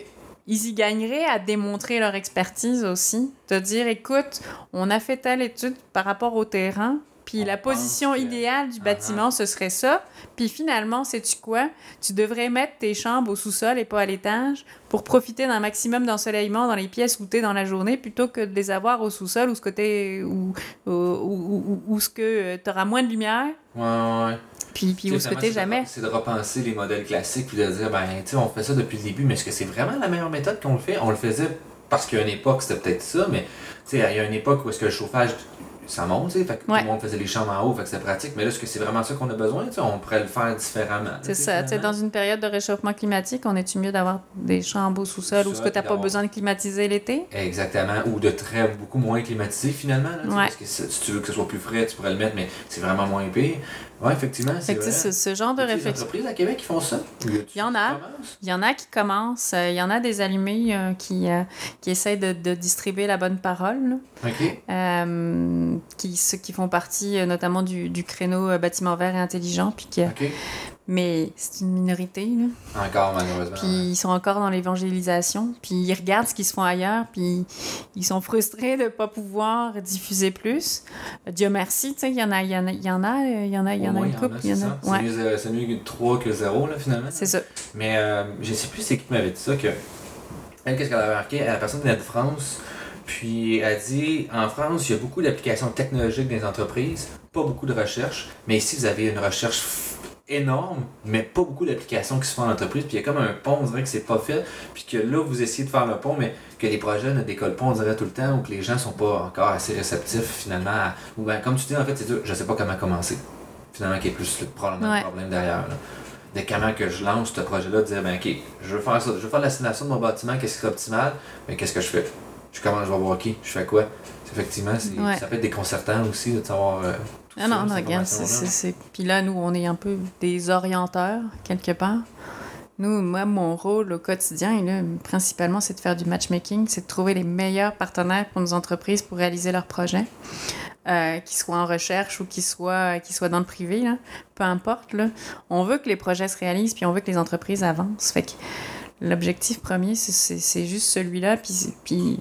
ils y gagneraient à démontrer leur expertise aussi. De dire, écoute, on a fait telle étude par rapport au terrain, puis On la position que- idéale du bâtiment, ce serait ça. Puis finalement, sais-tu quoi? Tu devrais mettre tes chambres au sous-sol et pas à l'étage pour profiter d'un maximum d'ensoleillement dans les pièces où tu es dans la journée plutôt que de les avoir au sous-sol où ce côté où, où, où, où- où ce que tu auras moins de lumière Ouais, ouais, ouais. Puis, puis Tu c'est de- jamais. C'est de repenser les modèles classiques puis de dire, ben, tu sais, on fait ça depuis le début, mais est-ce que c'est vraiment la meilleure méthode qu'on le fait? On le faisait parce qu'à une époque, c'était peut-être ça, mais tu sais, il y a une époque où est-ce que le chauffage, ça monte, tu sais, fait que Ouais. tout le monde faisait les chambres en haut, fait que c'était pratique, mais là, est-ce que c'est vraiment ça qu'on a besoin? Tu sais, on pourrait le faire différemment. C'est ça, tu sais, dans une période de réchauffement climatique, on est-tu mieux d'avoir des chambres au sous-sol où ce que t'as puis pas besoin de climatiser l'été? Exactement, ou de très beaucoup moins climatisé finalement. Là, tu Ouais. Parce que si si tu veux que ce soit plus frais, tu pourrais le mettre, mais c'est vraiment moins pire. Ouais, effectivement, c'est Fait que, ce, ce genre de Y a-t-il des réflexion. entreprises à Québec qui font ça? Il y en a. Il y en a qui commencent, euh, il y en a des allumés euh, qui, euh, qui essayent de, de distribuer la bonne parole, là. OK. Euh, qui, ceux qui font partie euh, notamment du, du créneau euh, bâtiment vert et intelligent, puis OK. Mais c'est une minorité, là. Encore, malheureusement. Puis ils sont encore dans l'évangélisation, puis ils regardent ce qui se font ailleurs, puis ils sont frustrés de ne pas pouvoir diffuser plus. Dieu merci, tu sais, il y en a, il y en a, il y en a, il y en a, il y en a une couple, c'est Ouais, mieux, euh, que 3 que 0, là, finalement. c'est ça. Mais euh, je sais plus c'est qui m'avait dit ça, que... Elle, qu'est-ce qu'elle avait marqué? La personne venait de France, puis elle dit, en France, il y a beaucoup d'applications technologiques les entreprises, pas beaucoup de recherche, mais ici, vous avez une recherche énorme, mais pas beaucoup d'applications qui se font en entreprise, puis il y a comme un pont, on dirait que c'est pas fait, puis que là, vous essayez de faire le pont, mais que les projets ne décollent pas, on dirait tout le temps, ou que les gens sont pas encore assez réceptifs, finalement, à- ou ben, comme tu dis, en fait, c'est je sais pas comment commencer, finalement, qui est plus le, probablement Ouais. le problème derrière, là de comment que je lance ce projet-là, de dire, ben ok, je veux faire ça, je veux faire l'assimilation de mon bâtiment, qu'est-ce qui serait optimal, mais qu'est-ce que je fais? Je commence, je vais voir qui, je fais quoi? Effectivement, Ouais. ça peut être déconcertant aussi de savoir euh, Ah non, non, cette regarde, c'est, Puis là, nous, on est un peu des orienteurs, quelque part. Nous, moi, mon rôle au quotidien, là, principalement, c'est de faire du matchmaking, c'est de trouver les meilleurs partenaires pour nos entreprises pour réaliser leurs projets, euh, qu'ils soient en recherche ou qu'ils soient, soient dans le privé, là. peu importe. Là. On veut que les projets se réalisent, puis on veut que les entreprises avancent. Fait que l'objectif premier, c'est, c'est, c'est juste celui-là, puis, puis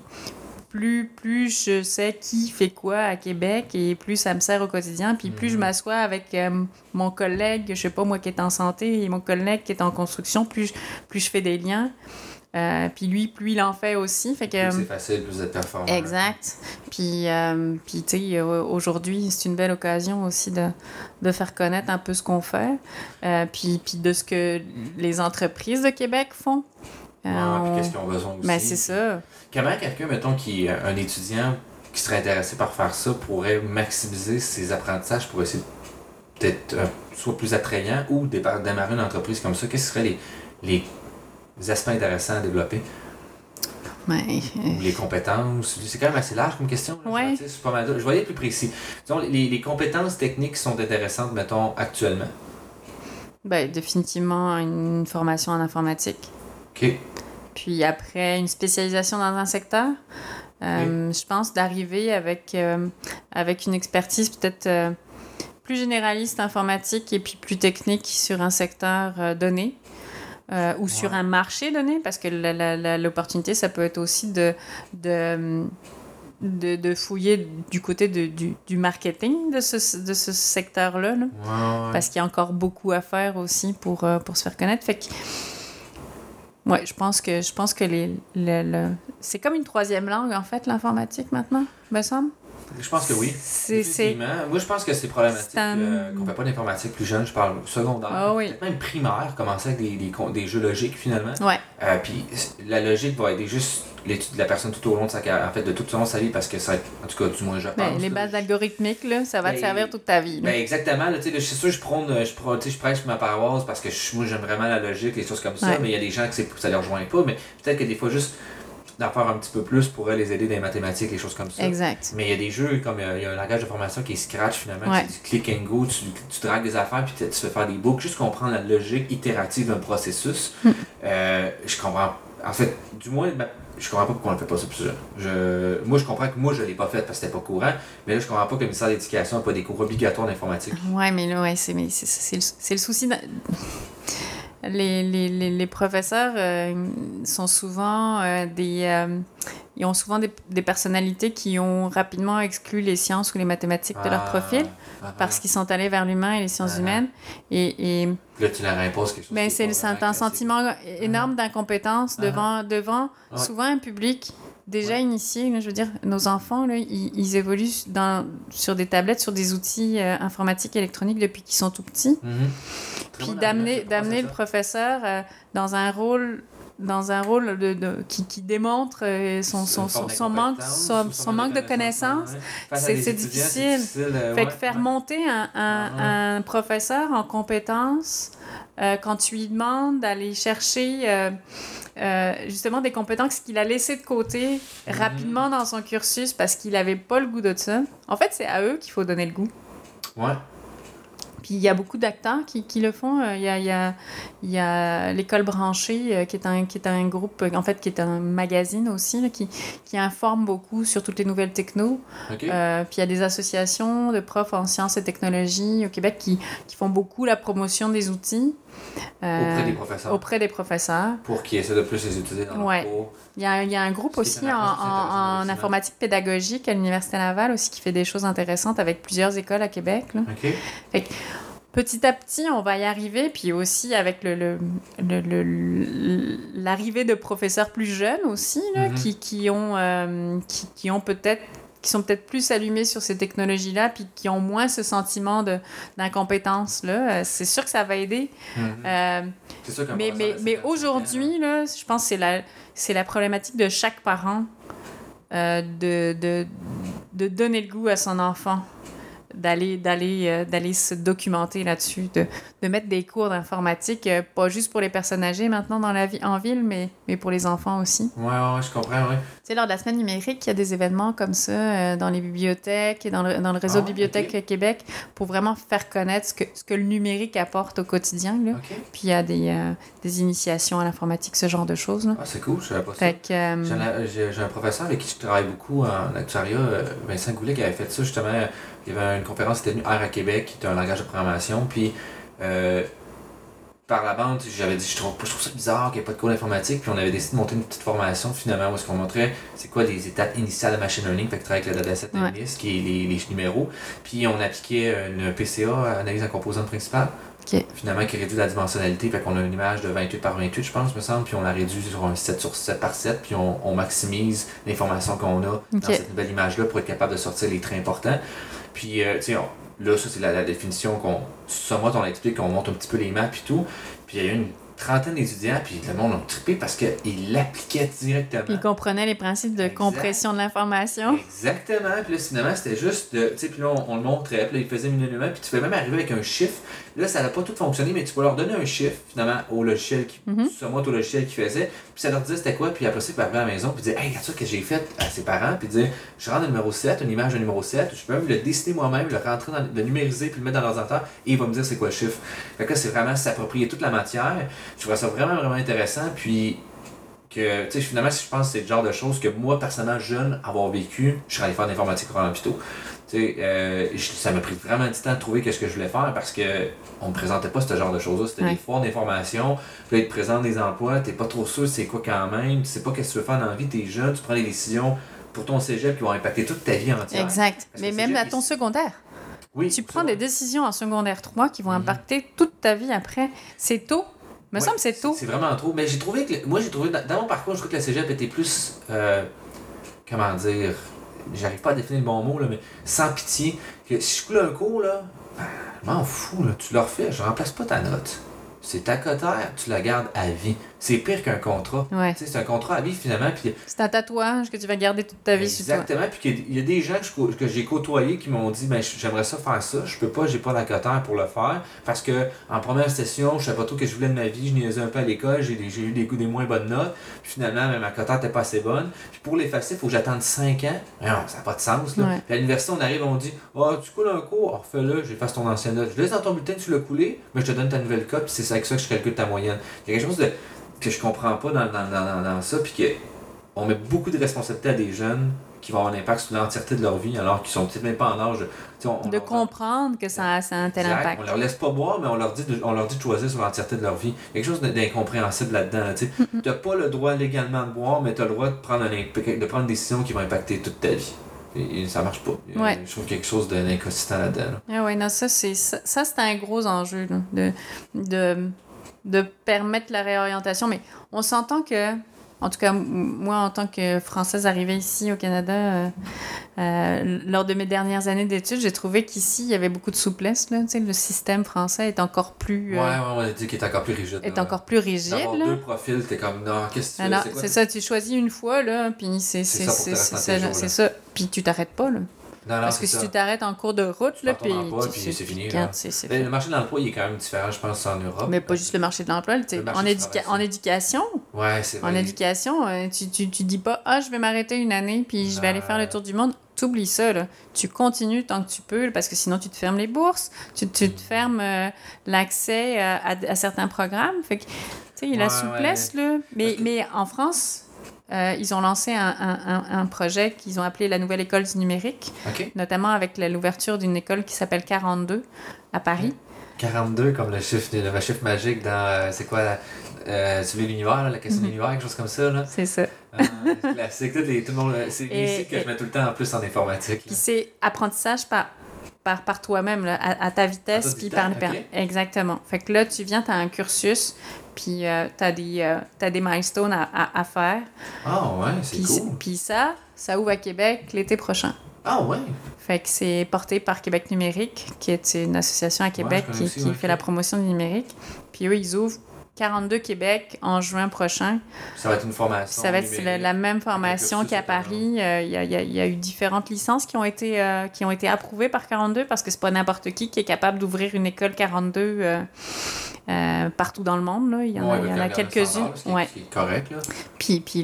plus, plus je sais qui fait quoi à Québec et plus ça me sert au quotidien. Puis plus je Mhm. m'assois avec euh, mon collègue, je sais pas moi qui est en santé et mon collègue qui est en construction, plus, je- plus je fais des liens. Euh, puis lui, plus il en fait aussi. Fait que, Plus c'est facile, plus vous êtes performant. Exact. Puis, euh, puis tu sais, euh, aujourd'hui, c'est une belle occasion aussi de, de faire connaître un peu ce qu'on fait, euh, puis, puis de ce que les entreprises de Québec font. Euh, on- qu'est-ce qu'ils ont besoin aussi. Ben, c'est ça. Comment quelqu'un, mettons, qui un étudiant qui serait intéressé par faire ça, pourrait maximiser ses apprentissages pour essayer d'être euh, soit plus attrayant ou démarrer une entreprise comme ça? Quels seraient les, les aspects intéressants à développer? Ouais, Ou les compétences? C'est quand même assez large comme question. là. Ouais. Je, pas mal- je aller plus précis. Disons, les, les compétences techniques sont intéressantes, mettons, actuellement. ben, définitivement une formation en informatique. Puis après, une spécialisation dans un secteur. Euh, Je pense d'arriver avec, euh, avec une expertise peut-être euh, plus généraliste informatique et puis plus technique sur un secteur donné. euh, ou sur un marché donné, parce que l'opportunité, ça peut être aussi de, de, de, de fouiller du côté de- du, du marketing de ce, de ce secteur-là. là. Ouais, ouais. Parce qu'il y a encore beaucoup à faire aussi pour, pour se faire connaître. Fait que, ouais, je pense que, je pense que les, le- le- c'est comme une troisième langue, en fait, l'informatique, maintenant, me semble. Je pense que oui. C'est. Moi, je pense que c'est problématique un- euh, qu'on fait pas d'informatique plus jeune. Je parle secondaire. Ah oui. Peut-être même primaire, commencer avec des, des, con- des jeux logiques, finalement. ouais, Euh, puis la logique va aider juste l'étude de la personne tout au long de sa carrière, en fait, de tout au long de sa vie, parce que ça va être, en tout cas, du moins, je pense. ben, les bases algorithmiques, là, ça va te Ben, servir toute ta vie. Ben exactement, là, je suis sûr, je prône, euh, je, prône- je prêche ma paroisse parce que je- moi j'aime vraiment la logique, les choses comme ça, Ouais. mais il y a des gens que ça les rejoint pas, mais peut-être que des fois juste d'en faire un petit peu plus pourrait les aider dans les mathématiques, les choses comme ça. exact. Mais il y a des jeux comme euh, il y a un langage de formation qui est Scratch finalement, Ouais. du click and go, tu, tu dragues des affaires puis tu tu fais faire des boucles, juste comprendre la logique itérative d'un processus. Hmm. Euh, je comprends. En fait, du moins, ben, je comprends pas pourquoi on ne fait pas ça plus. Je, moi, je comprends que moi, je l'ai pas fait parce que c'était pas courant, mais là, je comprends pas que le ministère de l'Éducation n'a pas des cours obligatoires d'informatique. Ouais, mais là, ouais, c'est, le, c'est le souci. Les, les, les, les professeurs euh, sont souvent euh, des. euh, ils ont souvent des, des personnalités qui ont rapidement exclu les sciences ou les mathématiques de leur Ah, profil ah, parce qu'ils sont allés vers l'humain et les sciences Ah. humaines. Et, et Là, tu leur imposes quelque chose. ben, c'est, un, sentiment énorme d'incompétence Ah. devant, devant souvent un public déjà Ouais. initié. là, je veux dire, nos enfants, là, ils, ils évoluent dans, sur des tablettes, sur des outils euh, informatiques électroniques depuis qu'ils sont tout petits. Mhm. Puis d'amener, d'amener le professeur euh, dans un rôle dans un rôle de, de- qui, qui démontre euh, son, manque, son, manque de connaissances. ouais. C'est- difficile. euh, Fait ouais, que faire ouais. monter un, un, Ah. un professeur en compétences, euh, quand tu lui demandes d'aller chercher euh, euh, justement des compétences qu'il a laissées de côté Mhm. rapidement dans son cursus parce qu'il n'avait pas le goût de ça, en fait, c'est à eux qu'il faut donner le goût. Ouais. Puis il y a beaucoup d'acteurs qui, qui le font. Euh, Il y a, y a, il y a l'école branchée, euh, qui, est un, qui est un groupe, en fait, qui est un magazine aussi, là, qui, qui informe beaucoup sur toutes les nouvelles techno. Euh, puis il y a des associations de profs en sciences et technologies au Québec qui, qui font beaucoup la promotion des outils. Euh, Auprès des professeurs. auprès des professeurs. Pour qu'ils essaient de plus les utiliser dans Ouais. leur cours. Il y a, il y a un groupe aussi en, effectivement. informatique pédagogique à l'Université Laval aussi qui fait des choses intéressantes avec plusieurs écoles à Québec. là. OK. Petit à petit, on va y arriver, puis aussi avec le, le- le- le- l'arrivée de professeurs plus jeunes aussi, là, Mhm. qui, qui ont, euh, qui, qui ont peut-être qui sont peut-être plus allumés sur ces technologies-là, puis qui ont moins ce sentiment de, d'incompétence-là. Euh, C'est sûr que ça va aider. Mhm. Euh, sûr mais mais, de mais 55 ans, aujourd'hui, là, je pense que c'est la, c'est la problématique de chaque parent euh, de, de, de donner le goût à son enfant d'aller d'aller euh, d'aller se documenter là-dessus de, de mettre des cours d'informatique euh, pas juste pour les personnes âgées maintenant dans la vie en ville mais mais pour les enfants aussi Ouais, ouais, je comprends, ouais. Tu sais lors de la semaine numérique il y a des événements comme ça euh, dans les bibliothèques et dans le, dans le réseau Ah, ok. Québec pour vraiment faire connaître ce que ce que le numérique apporte au quotidien là. Puis il y a des, euh, des initiations à l'informatique, ce genre de choses. Là. Ah, c'est cool, je savais pas ça. Euh, J'ai j'ai un professeur avec qui je travaille beaucoup en actuariat, Vincent Goulet, qui avait fait ça justement. Il y avait une conférence qui était tenue R à Québec, qui est un langage de programmation. Puis euh, par la bande, j'avais dit je trouve, je trouve ça bizarre qu'il n'y ait pas de cours d'informatique. Puis on avait décidé de monter une petite formation finalement où est-ce qu'on montrait c'est quoi les étapes initiales de machine learning, fait que travaille avec le dataset Ouais. analyst, qui est les, les numéros. Puis on appliquait une PCA, analyse en composante principale finalement qui réduit la dimensionnalité. Fait qu'on a une image de 28 par 28, je pense, me semble, puis on la réduit sur un 7 sur 7 par 7, puis on, on maximise l'information qu'on a dans cette nouvelle image-là pour être capable de sortir les traits importants. Puis, euh, tu sais, on- là, ça, c'est la, la définition qu'on. Sommet, on explique, qu'on monte un petit peu les maps et tout. Puis, il y a eu une trentaine d'étudiants, puis le monde a trippé parce qu'ils l'appliquaient directement. Ils comprenaient les principes de Exact. compression de l'information. Exactement. Puis là, finalement, c'était juste de. Tu sais, puis là, on, on le montrait. Puis là, il faisait minulement. Puis tu peux même arriver avec un chiffre. Là, ça n'a pas tout fonctionné, mais tu peux leur donner un chiffre, finalement, au logiciel qui. Mhm. Sûrement au logiciel qui faisait. Puis ça leur disait c'était quoi. Puis après ça, ils arriver à la maison. Puis dire, hey, regarde ça que j'ai fait à ses parents. Puis dire, je rentre le numéro 7, une image de numéro 7. Je peux même le dessiner moi-même, le rentrer dans le numériser, puis le mettre dans l'ordinateur. Et il va me dire c'est quoi le chiffre. Fait que là, c'est vraiment s'approprier toute la matière. Je trouve ça vraiment, vraiment intéressant. Puis que, tu sais, finalement, si je pense que c'est le genre de choses que moi, personnellement, jeune, avoir vécu, je serais allé faire de l'informatique vraiment plus tôt. Euh, je- ça m'a pris vraiment du temps de trouver qu'est-ce que je voulais faire parce que on me présentait pas ce genre de choses-là. C'était Ouais. des foires d'information, puis là, ils te présentent des emplois, t'es pas trop sûr c'est quoi quand même, tu sais pas qu'est-ce que tu veux faire dans la vie, t'es jeune, tu prends des décisions pour ton cégep qui vont impacter toute ta vie entière. Exact. Parce Mais même à ton secondaire. Oui, Tu prends des décisions en secondaire 3 qui vont Mhm. impacter toute ta vie après. C'est tôt. Me Ouais, semble que c'est tôt. C'est vraiment trop. Mais j'ai trouvé que. le- Moi, j'ai trouvé. Dans, dans mon parcours, je trouve que la cégep était plus. euh, comment dire. J'arrive pas à définir le bon mot, là, mais sans pitié. Que si je coule un cours, là. je m'en fous. Tu le refais, je remplace pas ta note. C'est ta cotère, tu la gardes à vie. C'est pire qu'un contrat. Ouais. C'est un contrat à vie finalement. Puis C'est un tatouage que tu vas garder toute ta vie sur toi. Exactement. Puis il y a des gens que, j'ai côtoyés qui m'ont dit ben, j'aimerais ça faire ça. Je peux pas, j'ai pas la cotère pour le faire. Parce que en première session, je savais pas trop ce que je voulais de ma vie. Je niaisais un peu à l'école. J'ai eu des, des moins bonnes notes. Puis finalement, même ma cotère n'était pas assez bonne. Puis pour l'effacer, il faut que j'attende 5 ans. Mais non, ça n'a pas de sens. Là. Ouais. Puis à l'université, on arrive, on dit oh, tu coules un cours, refais-le, j'efface ton ancienne note. Je laisse dans ton bulletin tu l'as coulé, mais je te donne ta nouvelle cote. Puis c'est avec ça que je calcule ta moyenne. Il y a quelque chose de, que je comprends pas dans, dans, dans, ça. Puis que on met beaucoup de responsabilités à des jeunes qui vont avoir un impact sur l'entièreté de leur vie alors qu'ils sont peut-être même pas en âge. de- on- on De comprendre que ça a, ça a un tel Exact. impact. On leur laisse pas boire, mais on leur dit de, on leur dit de choisir sur l'entièreté de leur vie. Il y a quelque chose d'incompréhensible là-dedans. là, Tu n'as pas le droit légalement de boire, mais tu as le droit de prendre, un imp- de prendre une décision qui va impacter toute ta vie. Et, et ça marche pas. Euh, Ouais. Je trouve quelque chose d'inconsistant là-dedans. là. Ah ouais, non, ça, c'est, ça, ça, c'est un gros enjeu là, de, de, de permettre la réorientation. Mais on s'entend que, en tout cas, moi, en tant que Française arrivée ici au Canada, euh, euh, lors de mes dernières années d'études, j'ai trouvé qu'ici, il y avait beaucoup de souplesse. Là, Tu sais, le système français est encore plus, Ouais, euh, ouais, on a dit qu'il est encore plus rigide. est là. encore plus rigide. D'avoir deux profils, t'es comme non, qu'est-ce que tu Ah c'est ça, tu choisis une fois, là, puis c'est ça c'est- ça. Puis tu t'arrêtes pas, là. Non, non, Parce que si tu t'arrêtes en cours de route, là, puis, puis c'est fini, là. Mais fait. le marché de l'emploi, il est quand même différent, je pense, en Europe. Mais pas juste le marché de l'emploi, en, du éduca- en éducation, Ouais, c'est en éducation, euh, tu, tu, tu dis pas ah je vais m'arrêter une année puis je vais aller faire le Ouais. tour du monde. T'oublies ça là. Tu continues tant que tu peux parce que sinon tu te fermes les bourses, tu, tu te fermes euh, l'accès euh, à, à certains programmes. Fait que tu sais il y a la Ouais, souplesse là. Mais mais en France. Euh, ils ont lancé un, un, un- un projet qu'ils ont appelé la nouvelle école du numérique, notamment avec l'ouverture d'une école qui s'appelle 42 à Paris. 42 comme le chiffre, de- le chiffre magique dans. euh, c'est quoi euh, Celui de l'univers, la question Mhm. de l'univers, quelque chose comme ça. Là. C'est ça. Euh, c'est classique. Tout, les- tout le monde, c'est Et- ici que je mets tout le temps en plus en informatique. Puis c'est apprentissage par, par, par toi-même, à, à ta vitesse, puis par, ok. par- Exactement. Fait que là, tu viens, tu as un cursus, puis tu as, des, euh, des milestones à, à, à faire. Ah ouais, c'est cool. puis ça, ça ouvre à Québec l'été prochain. Ah ouais. Fait que c'est porté par Québec Numérique, qui est une association à Québec qui, aussi, qui ouais, fait la promotion du numérique. Puis eux, ils ouvrent 42 Québec en juin prochain. Ça va être une formation. Ça va être la, même formation qu'à. Paris. Euh, Il y, a, y y eu différentes licences qui ont été, euh, qui ont été approuvées par 42 parce que c'est pas n'importe qui qui est capable d'ouvrir une école 42 euh, partout dans le monde. Là. Il y en Ouais, a, quelques-unes. Ouais. correct, là. Puis, puis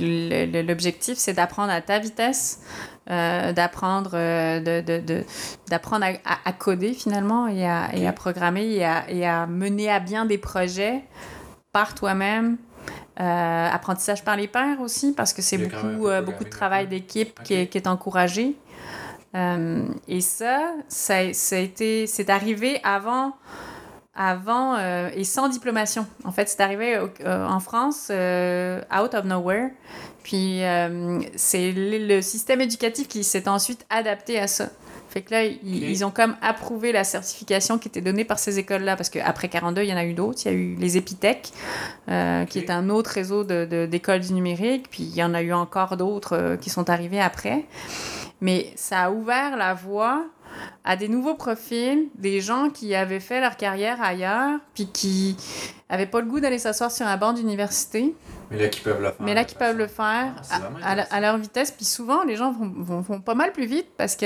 l'objectif, c'est d'apprendre à ta vitesse, d'apprendre de, de, de- d'apprendre à, à- à coder finalement et à, et à programmer et à mener à bien des projets par toi-même. Euh, apprentissage par les pairs aussi, parce que c'est beaucoup, euh, beaucoup de travail d'équipe qui, est, qui est encouragé. Euh, et ça, ça, ça a été, c'est arrivé avant, avant et sans diplomation. En fait, c'est arrivé au- en France, out of nowhere. Puis c'est le, le système éducatif qui s'est ensuite adapté à ça. Fait que là, ils, ils ont comme approuvé la certification qui était donnée par ces écoles-là, parce qu'après 42, il y en a eu d'autres. Il y a eu les Épithèques, euh, qui Ok. est un autre réseau de- de- d'écoles du numérique, puis il y en a eu encore d'autres euh, qui sont arrivés après. Mais ça a ouvert la voie à des nouveaux profils, des gens qui avaient fait leur carrière ailleurs, puis qui avaient pas le goût d'aller s'asseoir sur un banc d'université, Mais là, qui peuvent le faire. mais là qui peuvent le faire Ah, à, à leur vitesse. Puis souvent, les gens vont, vont, vont pas mal plus vite parce que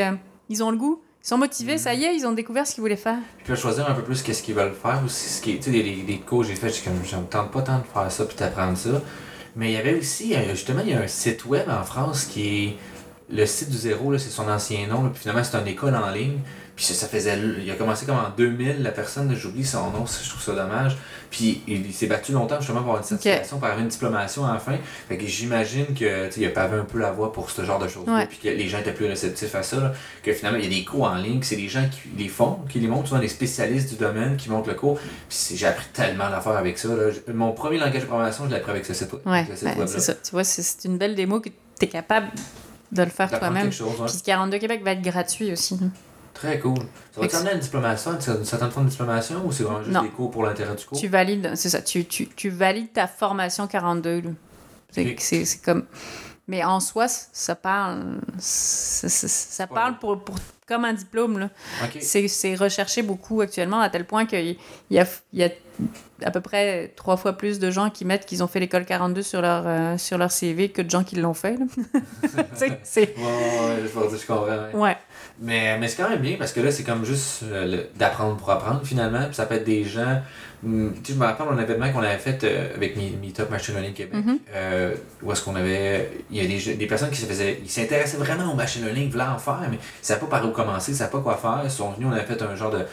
ils ont le goût, ils sont motivés, ça y est, ils ont découvert ce qu'ils voulaient faire. Puis peuvent choisir un peu plus qu'est-ce qu'ils veulent faire aussi. Ce qui est- tu sais, des, des cours que j'ai fait, je me tente pas tant de faire ça puis d'apprendre ça. Mais il y avait aussi, euh, justement, il y a un site web en France qui est le site du zéro, là, c'est son ancien nom. là, puis finalement, c'est une école en ligne. Puis ça, ça faisait. Il a commencé comme en 2000, la personne, j'oublie son nom, je trouve ça dommage. Puis il, il s'est battu longtemps justement pour avoir une certification, pour avoir une diplomation à la fin. Fait que j'imagine que tu sais, il a pavé un peu la voie pour ce genre de choses-là. Puis que les gens étaient plus réceptifs à ça. là, que finalement, il y a des cours en ligne, c'est des gens qui les font, qui les montrent, souvent des spécialistes du domaine qui montrent le cours. Puis j'ai appris tellement d'affaires avec ça. Là. Mon premier langage de programmation, je l'ai appris avec ce site, Ouais, avec site ben, c'est ça. Tu vois, c'est- une belle démo que tu es capable de le faire toi-même. Puis 42 Québec va être gratuit aussi. Très cool. Ça va Ex- te amener à une diplomation, une certaine forme de diplomation ou c'est vraiment juste Non. des cours pour l'intérêt du cours? Tu valides, c'est ça, tu, tu, tu valides ta formation 42. là. C'est Ok. c'est- c'est comme. Mais en soi, ça parle. Ça, ça- ça Ouais. parle pour, pour, comme un diplôme. Là. Ok. C'est recherché beaucoup actuellement, à tel point qu'il y a, y a à peu près trois fois plus de gens qui mettent qu'ils ont fait l'école 42 sur leur, euh, sur leur CV que de gens qui l'ont fait. C'est-. Ouais, ouais, ouais, je comprends. ouais. Ouais. Mais, mais c'est quand même bien parce que là, c'est comme juste euh, d'apprendre pour apprendre finalement. Puis ça peut être des gens. hum, tu sais, je me rappelle d'un événement qu'on avait fait euh, avec Meetup Machine Learning Québec. Mhm. euh, où est-ce qu'on avait. Il y a des, des personnes qui se faisaient. Ils s'intéressaient vraiment au machine learning, ils voulaient en faire, mais ils ne savaient pas par où commencer, ils ne savaient pas quoi faire. Ils sont venus, on avait fait un genre de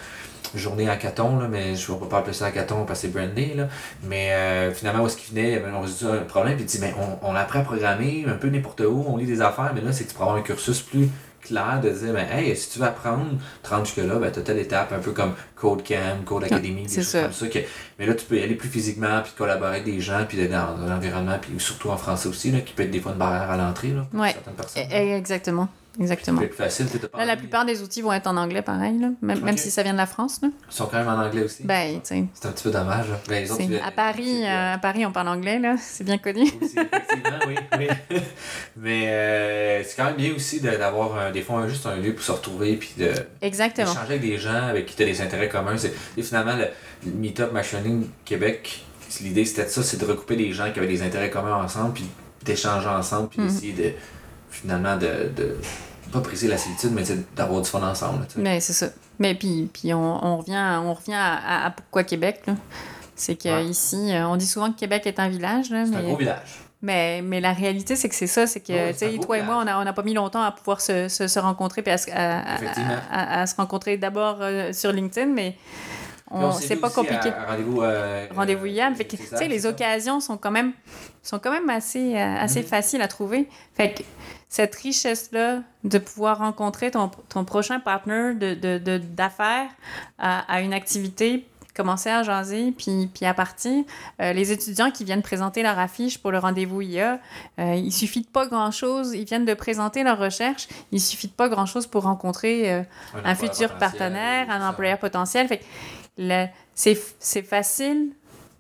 journée hackathon, là, mais je ne peux pas appeler ça hackathon parce que c'est brandé. Là. Mais euh, finalement, où est-ce qu'il venait, ben, on résout un problème, puis il dit ben, on, on apprend à programmer un peu n'importe où, on lit des affaires, mais là, c'est que tu avoir un cursus plus clair de dire ben, hey, si tu veux apprendre, te rendre jusque-là, ben, tu as telle étape, un peu comme Code Camp, Code Academy, des choses ça. comme ça. Que, mais là, tu peux y aller plus physiquement, puis collaborer avec des gens, puis dans, dans l'environnement, puis surtout en français aussi, là, qui peut être des fois une barrière à l'entrée là, pour Ouais. certaines personnes. E- e- Exactement. Exactement. C'est plus facile, Là, la plupart des outils vont être en anglais, pareil, là. Même, même si ça vient de la France. Là. Ils sont quand même en anglais aussi. Ben, c'est un petit peu dommage. là. Ben, les autres, c'est- tu- À Paris, euh, à Paris, on parle anglais, là. C'est bien connu. aussi, effectivement, oui, oui. Mais euh, c'est quand même bien aussi de- d'avoir des fois un- juste un lieu pour se retrouver puis de Exactement. avec des gens avec qui tu as des intérêts communs. Et finalement, le, le Meetup Machine Learning Québec, l'idée c'était de ça, c'est de recouper des gens qui avaient des intérêts communs ensemble puis d'échanger ensemble puis d'essayer de finalement de, de pas briser la solitude, mais d'avoir du fun ensemble. Mais c'est ça. Mais puis, puis on, on revient, on revient à, à- à pourquoi Québec. C'est Ouais. qu'ici, on dit souvent que Québec est un village, C'est un mais, gros village. mais, mais la réalité, c'est que c'est ça. C'est que, Ouais, tu un sais, toi et moi, on n'a on a pas mis longtemps à pouvoir se, se, se rencontrer puis à, se- à- à- se rencontrer d'abord euh, sur LinkedIn, mais c'est pas compliqué. Rendez-vous. euh, Rendez-vous euh, IAM. Fait que, tu sais, les ça. occasions sont quand même, sont quand même assez, euh, assez Mhm. faciles à trouver. Fait que cette richesse-là de pouvoir rencontrer ton, ton prochain partner de, de, de- d'affaires à, à une activité, commencer à jaser, puis, puis à partir. Euh, les étudiants qui viennent présenter leur affiche pour le rendez-vous IA, euh, il suffit de pas grand-chose. Ils viennent de présenter leur recherche. Il suffit de pas grand-chose pour rencontrer euh, un futur partenaire, un employeur potentiel. Fait que le- c'est, c'est facile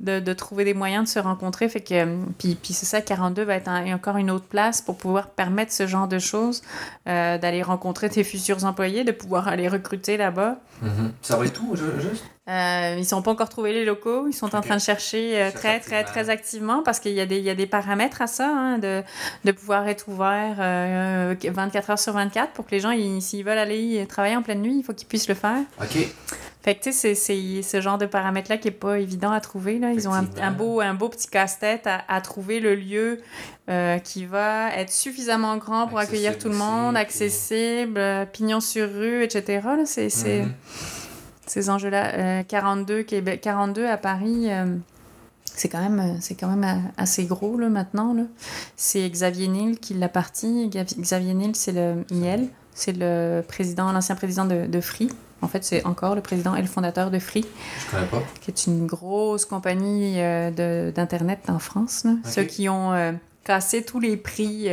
de, de trouver des moyens de se rencontrer. Fait que, euh, puis, puis c'est ça, 42 va être un- encore une autre place pour pouvoir permettre ce genre de choses, euh, d'aller rencontrer tes futurs employés, de pouvoir aller recruter là-bas. Mhm. Ça va être tout, ju- juste? Euh, ils sont pas encore trouvés les locaux. Ils sont en train de chercher euh, très, très, très activement parce qu'il y, a des- il y a des paramètres à ça, hein, de, de pouvoir être ouvert euh, 24 heures sur 24 pour que les gens, ils- s'ils veulent aller travailler en pleine nuit, il faut qu'ils puissent le faire. OK. Fait que, tu sais, c'est- ce genre de paramètres-là qui est pas évident à trouver. Là. Ils ont un, beau, un beau petit casse-tête à, à trouver le lieu euh, qui va être suffisamment grand pour accueillir tout le monde, accessible, euh, pignon sur rue, etc. C'est, Mhm. ces enjeux-là. Euh, 42, Québec, 42 à Paris, euh, c'est quand même, euh, c'est quand même euh, assez gros là, maintenant. Là. C'est Xavier Niel qui l'a parti. Xavier Niel, c'est le Niel, c'est le président, l'ancien président de, de Free. En fait, c'est encore le président et le fondateur de Free, Je connais pas. qui est une grosse compagnie euh, d'Internet en France. Ceux qui ont euh, cassé tous les prix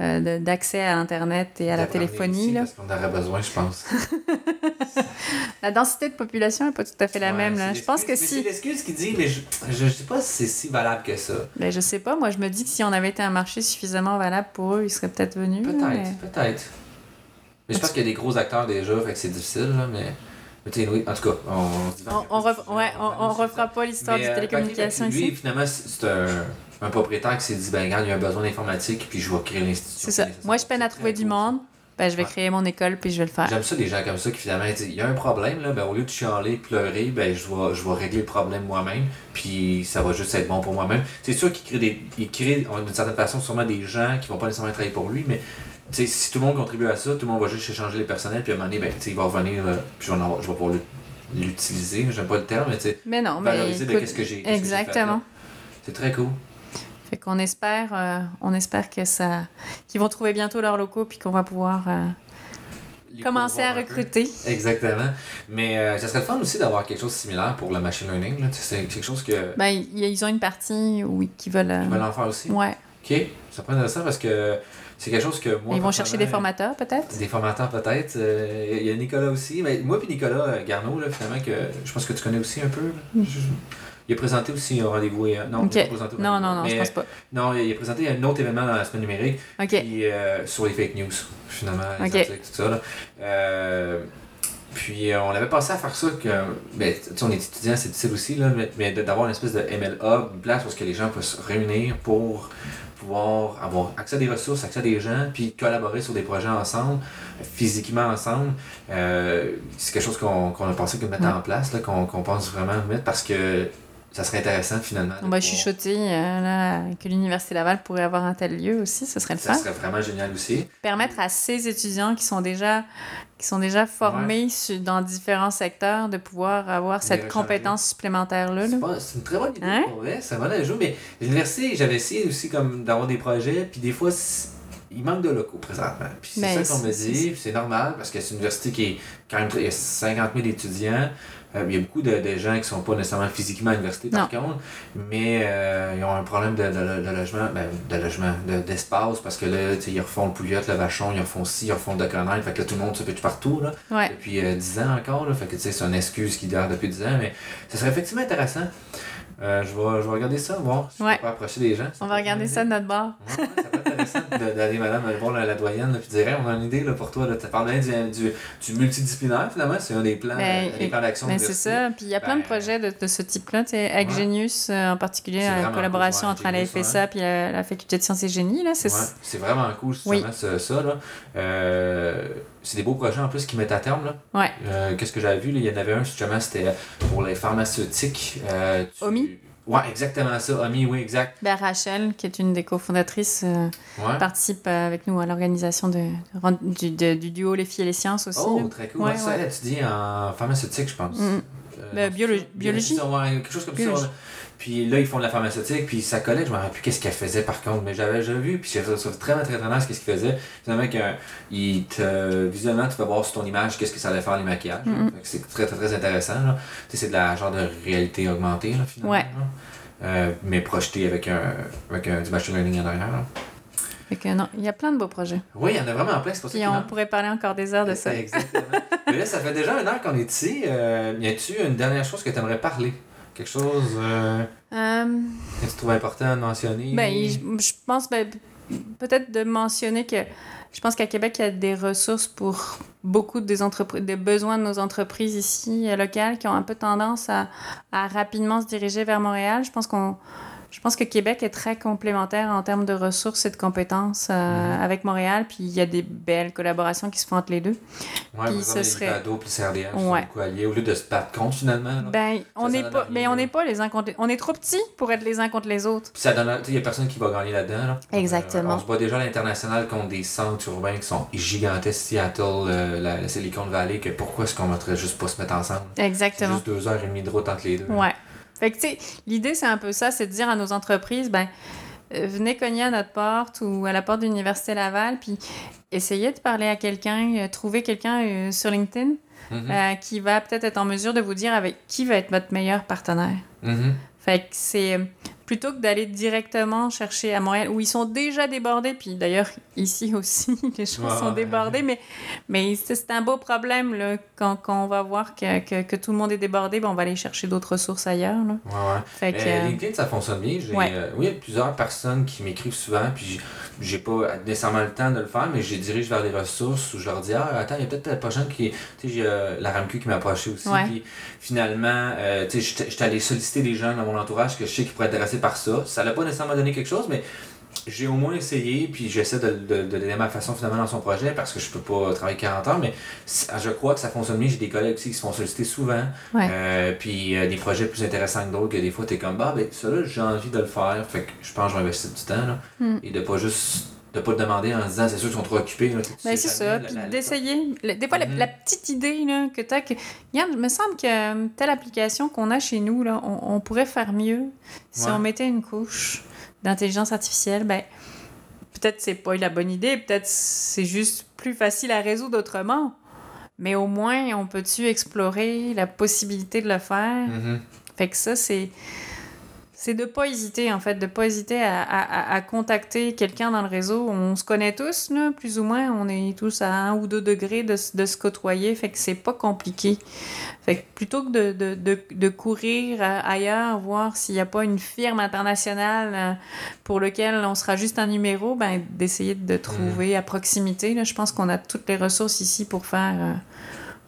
euh, d'accès à Internet et à la téléphonie. ici, Là. Parce qu'on aurait besoin, je pense. La densité de population n'est pas tout à fait la Ouais, même. Là. Je pense que si... C'est l'excuse qui dit, mais je, je sais pas si c'est si valable que ça. Ben, je sais pas, moi je me dis que si on avait été un marché suffisamment valable pour eux, ils seraient peut-être venus. Peut-être, mais- peut-être. Mais je pense qu'il y a des gros acteurs déjà, fait que c'est difficile, là, mais. mais en tout cas, on, On, on, ref- ouais, on, on refera pas l'histoire des euh, télécommunications que lui, ici. finalement, c'est un, un propriétaire qui s'est dit, ben, regarde, il y a un besoin d'informatique, puis je vais créer l'institution. C'est ça. Moi, je peine à trouver du monde. Ben, je vais Ouais. créer mon école puis je vais le faire. J'aime ça, des gens comme ça qui finalement disent il y a un problème, là, ben, au lieu de chialer, pleurer, ben, je vais, je vais régler le problème moi-même, puis ça va juste être bon pour moi-même. C'est sûr qu'il crée des. Il crée d'une certaine façon sûrement des gens qui vont pas nécessairement travailler pour lui, mais tu sais, si tout le monde contribue à ça, tout le monde va juste échanger les personnels, puis à un moment donné, ben, il va revenir, là, puis je vais, avoir- je vais pouvoir l'utiliser, j'aime pas le terme, mais tu sais, Mais non, mais valoriser écoute, qu'est-ce que j'ai. qu'est-ce que j'ai fait, exactement. C'est très cool. Fait qu'on espère, euh, on espère que ça, qu'ils vont trouver bientôt leurs locaux puis qu'on va pouvoir euh, commencer à recruter. Exactement. Mais euh, ça serait le fun aussi d'avoir quelque chose de similaire pour le machine learning. C'est quelque chose que. Ben, ils, ont une partie où ils qui veulent. euh, Ils veulent en faire aussi. ouais. Ok, ça prend intéressant parce que c'est quelque chose que moi. ils vont chercher des formateurs peut-être? Des formateurs peut-être. Euh, Il y a Nicolas aussi. Mais moi puis Nicolas euh, Garneau, là, finalement, que je pense que tu connais aussi un peu. Je- Il a présenté aussi un rendez-vous. et- Non, Ok. il a présenté Non, non, non, je pense pas. Non, il a présenté un autre événement dans la semaine numérique. Ok. Puis euh, sur les fake news, finalement, les Ok. articles, tout ça. Là. Euh, puis euh, on avait pensé à faire ça, que, ben, tu sais, on est étudiant, c'est difficile aussi, là, mais, d'avoir une espèce de MLA, une place où que les gens peuvent se réunir pour pouvoir avoir accès à des ressources, accès à des gens, puis collaborer sur des projets ensemble, physiquement ensemble. Euh, c'est quelque chose qu'on qu'on a pensé que mettre Ouais. en place, qu'on pense vraiment mettre parce que ça serait intéressant finalement. On va chuchoter euh, là, que l'Université Laval pourrait avoir un tel lieu aussi, ce serait le Ça fun. serait vraiment génial aussi. Permettre à ces étudiants qui sont déjà, qui sont déjà formés dans différents secteurs de pouvoir avoir cette compétence supplémentaire-là. là. C'est c'est une très bonne idée Hein? pour vrai, c'est un bon ajout, mais l'université, j'avais essayé aussi comme d'avoir des projets, puis des fois, il manque de locaux présentement. Puis c'est Ben, ça qu'on me dit, c'est normal, parce que c'est une université qui est quand même, très- il y a 50 000 étudiants, Euh, il y a beaucoup de, de gens qui sont pas nécessairement physiquement à l'université par contre, mais euh, ils ont un problème de, de- de logement, ben, de logement, de- d'espace, parce que là, ils refont le Pouliot, le Vachon, ils refont ci, ils refont le Deconner, fait que là, tout le monde se pitche partout, là Ouais. depuis euh, 10 ans encore. Là, fait que c'est une excuse qui dure depuis 10 ans, mais ça serait effectivement intéressant. Euh, je, vais, je vais regarder ça, voir si Ouais. on peut approcher les gens. On va regarder ça de notre bord. Ouais, ça peut être intéressant d'aller, madame, voir la, la doyenne, là, puis dire, Hey, on a une idée là, pour toi. Tu parles bien du, du, du multidisciplinaire, finalement. C'est un des plans, Ben, euh, des plans d'action. De c'est ça. Puis il y a plein de Ben, projets de, de ce type-là. Avec Ouais. Genius, euh, en particulier, la collaboration cool, entre la FSA puis la, la Faculté de sciences et génie. Là, c'est c'est vraiment cool, Oui. justement, ça, ça, là. Euh, c'est des beaux projets en plus qui mettent à terme. Là. Ouais. Euh, Qu'est-ce que j'avais vu? là, Il y en avait un, justement, c'était pour les pharmaceutiques. Euh, tu- Omi? Ouais, exactement ça. Omi, oui, exact. Ben, Rachel, qui est une des cofondatrices, euh, Ouais. participe euh, avec nous à l'organisation de, du, de- du duo Les filles et les sciences aussi. Oh, là. très cool. Ouais, ça, elle étudie en pharmaceutique, je pense. Mm. Euh, Ben, biologie. quelque chose comme Biologie. ça. Puis là, ils font de la pharmaceutique, puis sa collègue, je me rappelle plus qu'est-ce qu'elle faisait par contre, mais j'avais déjà vu, puis j'ai trouvé très, très, très nice qu'est-ce qu'il faisait. Finalement, il te, visuellement, tu peux voir sur ton image qu'est-ce que ça allait faire les maquillages. Mhm. Que C'est très, très, très intéressant. là. Tu sais, c'est de la genre de réalité augmentée, là, finalement. Ouais. là. Euh, mais projeté avec, un, avec un, du machine learning en arrière. là. Fait que non, il y a plein de beaux projets. Oui, il y en a vraiment plein, c'est pour ça on pourrait parler encore des heures de ça. Exactement. Mais là, ça fait déjà un an qu'on est ici. Euh, y a-tu une dernière chose que tu aimerais parler? Quelque chose euh, Euh, que tu trouves important de mentionner? Ben, je, je pense ben, peut-être de mentionner que je pense qu'à Québec, il y a des ressources pour beaucoup des entreprises, des besoins de nos entreprises ici euh, locales qui ont un peu tendance à, à rapidement se diriger vers Montréal. Je pense qu'on je pense que Québec est très complémentaire en termes de ressources et de compétences euh, Mhm. avec Montréal, puis il y a des belles collaborations qui se font entre les deux. Ouais, puis ce serait- Vado puis sont Ouais. alliés, au lieu de se battre contre finalement. là. Ben, on n'est pas, mais on là. n'est pas les uns contre les- On est trop petits pour être les uns contre les autres. Puis ça donne. Tu sais, il y a personne qui va gagner là-dedans. Là. Exactement. Euh, on se bat déjà à l'international contre des centres urbains qui sont gigantesques, Seattle, euh, la, la Silicon Valley, que pourquoi est-ce qu'on ne mettrait juste pas se mettre ensemble? Exactement. juste deux heures et demie de route entre les deux. Ouais. Fait que, tu sais, l'idée, c'est un peu ça, c'est de dire à nos entreprises, ben, euh, venez cogner à notre porte ou à la porte de l'Université Laval, puis essayez de parler à quelqu'un, euh, trouver quelqu'un euh, sur LinkedIn Mhm. euh, qui va peut-être être en mesure de vous dire avec qui va être votre meilleur partenaire. Mhm. Fait que c'est plutôt que d'aller directement chercher à Montréal, où ils sont déjà débordés, puis d'ailleurs, ici aussi, les choses sont débordées, mais, mais c'est un beau problème, là, quand, quand on va voir que, que, que tout le monde est débordé, ben, on va aller chercher d'autres ressources ailleurs. Là. Ouais, ouais. Fait que, Mais euh, LinkedIn, ça fonctionne bien. Ouais. euh, oui, il y a plusieurs personnes qui m'écrivent souvent, puis j'ai- pas nécessairement le temps de le faire, mais je les dirige vers des ressources où je leur dis Ah, attends, il y a peut-être la prochaine qui. Tu sais, j'ai euh, la RAMQ qui m'a approché aussi. Puis finalement, euh, tu sais, j'étais- allé solliciter des gens dans mon entourage que je sais qui pourraient être par ça. Ça l'a pas nécessairement donné quelque chose, mais j'ai au moins essayé, puis j'essaie de, de, à ma façon finalement dans son projet parce que je peux pas travailler 40 heures, mais je crois que ça fonctionne bien. J'ai des collègues aussi qui se font solliciter souvent. Ouais. Euh, puis euh, des projets plus intéressants que d'autres, que des fois t'es comme bah ben ça là j'ai envie de le faire. Fait que je pense que je vais investir du temps là. Mm. Et de pas juste de pas te demander en se disant c'est sûr qu'ils sont trop occupés. Là, Ben, c'est ça. Puis d'essayer. Des fois, la- Mhm. la, petite idée là, que tu as. Que... Regarde, il me semble que euh, telle application qu'on a chez nous, là, on, on pourrait faire mieux si Ouais. on mettait une couche d'intelligence artificielle. Ben, peut-être c'est pas la bonne idée, peut-être c'est juste plus facile à résoudre autrement. Mais au moins, on peut-tu explorer la possibilité de le faire? Mhm. Fait que ça, c'est. C'est de pas hésiter, en fait, de pas hésiter à, à- à- contacter quelqu'un dans le réseau. On se connaît tous, là, plus ou moins. On est tous à un ou deux degrés de, de se côtoyer. Fait que c'est pas compliqué. Fait que plutôt que de, de, de, de courir euh, ailleurs, voir s'il n'y a pas une firme internationale euh, pour laquelle on sera juste un numéro, ben, d'essayer de trouver à proximité. Là. Je pense qu'on a toutes les ressources ici pour faire, euh,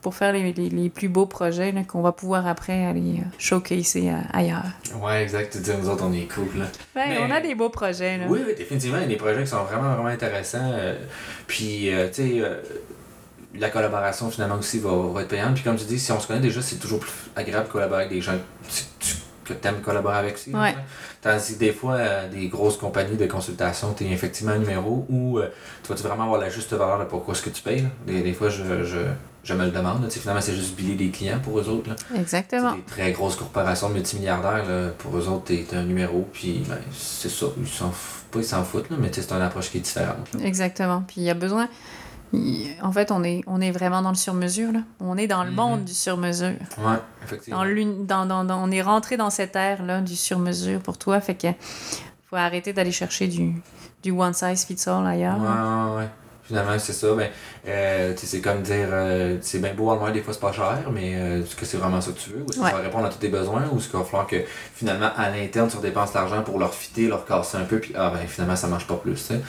pour faire les, les, les plus beaux projets là, qu'on va pouvoir après aller euh, showcaser euh, ailleurs. Ouais, exact. Tu dis, nous autres, on est cool. Là. Ben, Mais- On a des beaux projets. Là. Oui, oui, définitivement, il y a des projets qui sont vraiment, vraiment intéressants. euh, puis, euh, tu sais, euh, la collaboration finalement aussi va, va être payante. Puis, comme tu dis, si on se connaît déjà, c'est toujours plus agréable de collaborer avec des gens que tu- que aimes collaborer avec aussi. Ouais. hein. Tandis que des fois, euh, des grosses compagnies de consultation, tu es effectivement un numéro où euh, tu vas-tu vraiment avoir la juste valeur de pourquoi ce que tu payes. là? Des, des fois, je, je, je me le demande. là. Finalement, c'est juste biller des clients pour eux autres. Là. Exactement. Des très grosses corporations multimilliardaires, là, pour eux autres, t'es un numéro, puis ben, c'est ça. Ils s'en pas ils s'en foutent, là, mais c'est une approche qui est différente. là. Exactement. Puis il y a besoin. En fait, on est, on est vraiment dans le sur-mesure. On est dans le Mhm. monde du sur-mesure. Ouais, effectivement. Dans, dans, dans- on est rentré dans cette ère-là du sur-mesure pour toi. Fait que faut arrêter d'aller chercher du, du one size fits all ailleurs. Ouais, ouais, ouais. Finalement, c'est ça. Ben, euh, tu sais, c'est comme dire, euh, c'est bien beau Walmart, des fois c'est pas cher, mais euh, est-ce que c'est vraiment ça que tu veux? Ou est-ce que ça va répondre à tous tes besoins? Ou est-ce qu'il va falloir que finalement, à l'interne, tu dépenses l'argent pour leur fitter, leur casser un peu, puis ah ben finalement, ça marche pas plus, tu sais.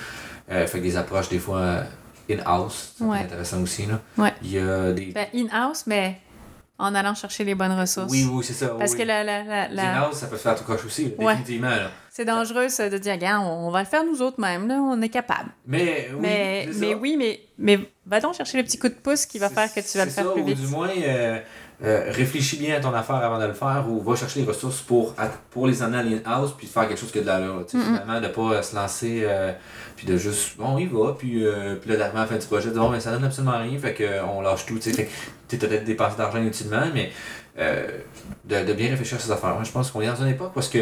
Euh, fait que des approches, des fois, in-house, c'est Ouais. intéressant aussi, là. Ouais. Il y a des. Ben, in-house, mais en allant chercher les bonnes ressources. Oui, oui, c'est ça. Parce oui. que la, la, la, la- In-house, ça peut se faire tout croche aussi, définitivement. Là. C'est dangereux ça, de dire, regarde, on va le faire nous autres mêmes, là, on est capable. Mais oui, mais, mais oui, mais, mais va donc chercher le petit coup de pouce qui va faire que tu vas le faire ça, plus ou vite. du moins, euh, euh, réfléchis bien à ton affaire avant de le faire ou va chercher les ressources pour, pour les amener à l'in-house puis de faire quelque chose qui a de l'allure. Mm-mm. Finalement, de pas euh, se lancer euh, puis de juste, bon, il va, puis, euh, puis là, à la fin du projet, bon, mais ça donne absolument rien, fait qu'on lâche tout. tu tu peut-être dépensé d'argent inutilement, mais euh, de, de bien réfléchir à ces affaires. Moi, je pense qu'on est dans une époque parce que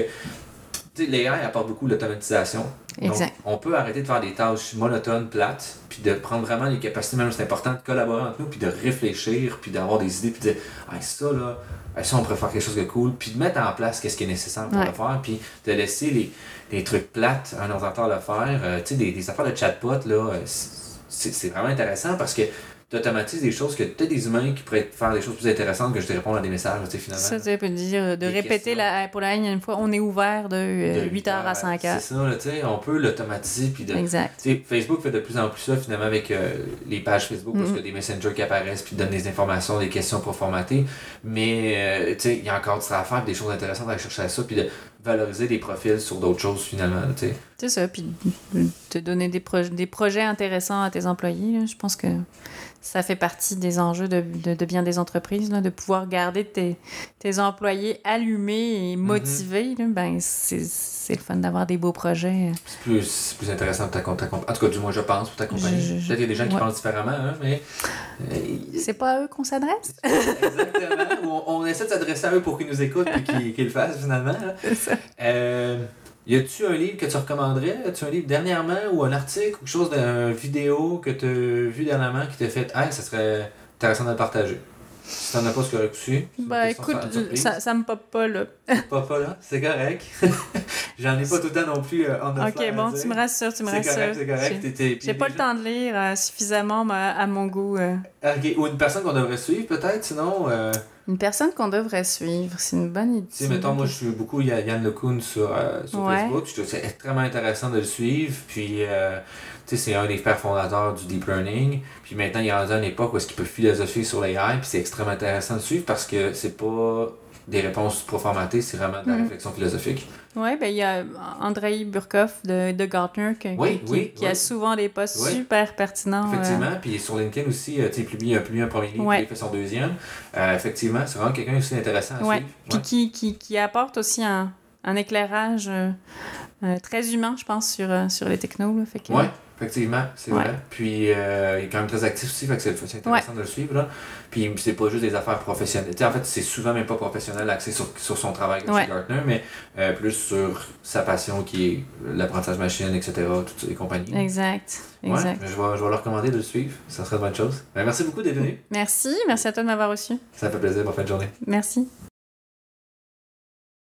l'AI apporte beaucoup d'automatisation. Donc, on peut arrêter de faire des tâches monotones, plates, puis de prendre vraiment les capacités, même c'est important de collaborer entre nous, puis de réfléchir, puis d'avoir des idées, puis de dire, ah, ça là, ça on pourrait faire quelque chose de cool, puis de mettre en place qu'est-ce qui est nécessaire pour Ouais. le faire, puis de laisser les, les trucs plates à un ordinateur le faire. Euh, tu sais, des, des affaires de chatbot, là, euh, c'est vraiment intéressant parce que tu automatises des choses que peut-être des humains qui pourraient faire des choses plus intéressantes que je te répondre à des messages, tu sais, finalement. Ça, tu peux dire, de Des répéter la, pour la une fois, on est ouvert de, De 8h à 5h. C'est ça, tu sais, on peut l'automatiser, puis de, Exact. Tu Facebook fait de plus en plus ça finalement avec euh, les pages Facebook parce Mhm. y a des messengers qui apparaissent puis donnent des informations, des questions pour formater. Mais euh, tu sais, il y a encore du travail à faire, puis des choses intéressantes à aller chercher à ça, puis de valoriser des profils sur d'autres choses finalement. tu sais. C'est ça, puis de te donner des, proj- des projets intéressants à tes employés. là. Je pense que ça fait partie des enjeux de, de, de bien des entreprises, là, de pouvoir garder tes, tes employés allumés et motivés. là. Ben, c'est le fun d'avoir des beaux projets. C'est plus, plus intéressant pour ta, com- ta compagnie. En tout cas, du moins, je pense, pour ta compagnie. Peut-être qu'il y a des gens qui pensent différemment, hein, mais. euh, C'est pas à eux qu'on s'adresse? Exactement. On, on essaie de s'adresser à eux pour qu'ils nous écoutent et qu'ils le fassent finalement. là. C'est ça. Euh, y a-tu un livre que tu recommanderais? As-tu un livre dernièrement ou un article ou quelque chose d'une vidéo que tu as vu dernièrement qui t'a fait Ah, ça serait intéressant de le partager? Si t'en as pas, c'est correct aussi. C'est Bah écoute, ça, ça me pop pas là. Pas, pas là, c'est correct. J'en ai pas tout le temps non plus euh, on the Ok, bon, tu me rassures, tu me C'est rassures. correct, c'est correct. J'ai- pas le temps de lire euh, suffisamment à, à mon goût. euh. Ok, ou une personne qu'on devrait suivre peut-être, sinon. euh, Une personne qu'on devrait suivre, c'est une bonne idée. Tu sais, mettons, moi, je suis beaucoup Ya- Yann LeCun sur, euh, sur Ouais. Facebook. Je trouve que c'est extrêmement intéressant de le suivre. Puis, euh, sais, c'est un des pères fondateurs du deep learning. Puis maintenant, il est rendu à une époque où est-ce qu'il peut philosopher sur l'AI. Puis c'est extrêmement intéressant de suivre parce que c'est pas des réponses pro-formatées, c'est vraiment de la Mhm. réflexion philosophique. Oui, ben il y a Andrei Burkov de, de Gartner qui, Oui, qui, oui, qui a souvent des posts super pertinents. euh. Effectivement. Puis sur LinkedIn aussi, euh, tu il publie, un premier livre, il fait son deuxième. Euh, effectivement, c'est vraiment quelqu'un aussi intéressant à suivre. Puis Ouais. qui, qui, qui apporte aussi un, un éclairage euh, très humain, je pense, sur, sur les technos. là. Fait que, Ouais, effectivement, c'est Ouais. vrai. Puis euh, il est quand même très actif aussi, fait que c'est intéressant de le suivre. Là. Puis c'est pas juste des affaires professionnelles. Tu sais, en fait, c'est souvent même pas professionnel axé sur, sur son travail là, Ouais. Gartner, mais euh, plus sur sa passion qui est l'apprentissage machine, etc., toutes ces compagnies. Exact. Exact. je vais, je vais leur recommander de le suivre. Ça serait une bonne chose. Ben, merci beaucoup d'être venu. Merci, merci à toi de m'avoir reçu. Ça fait plaisir. Bonne fin de journée. Merci.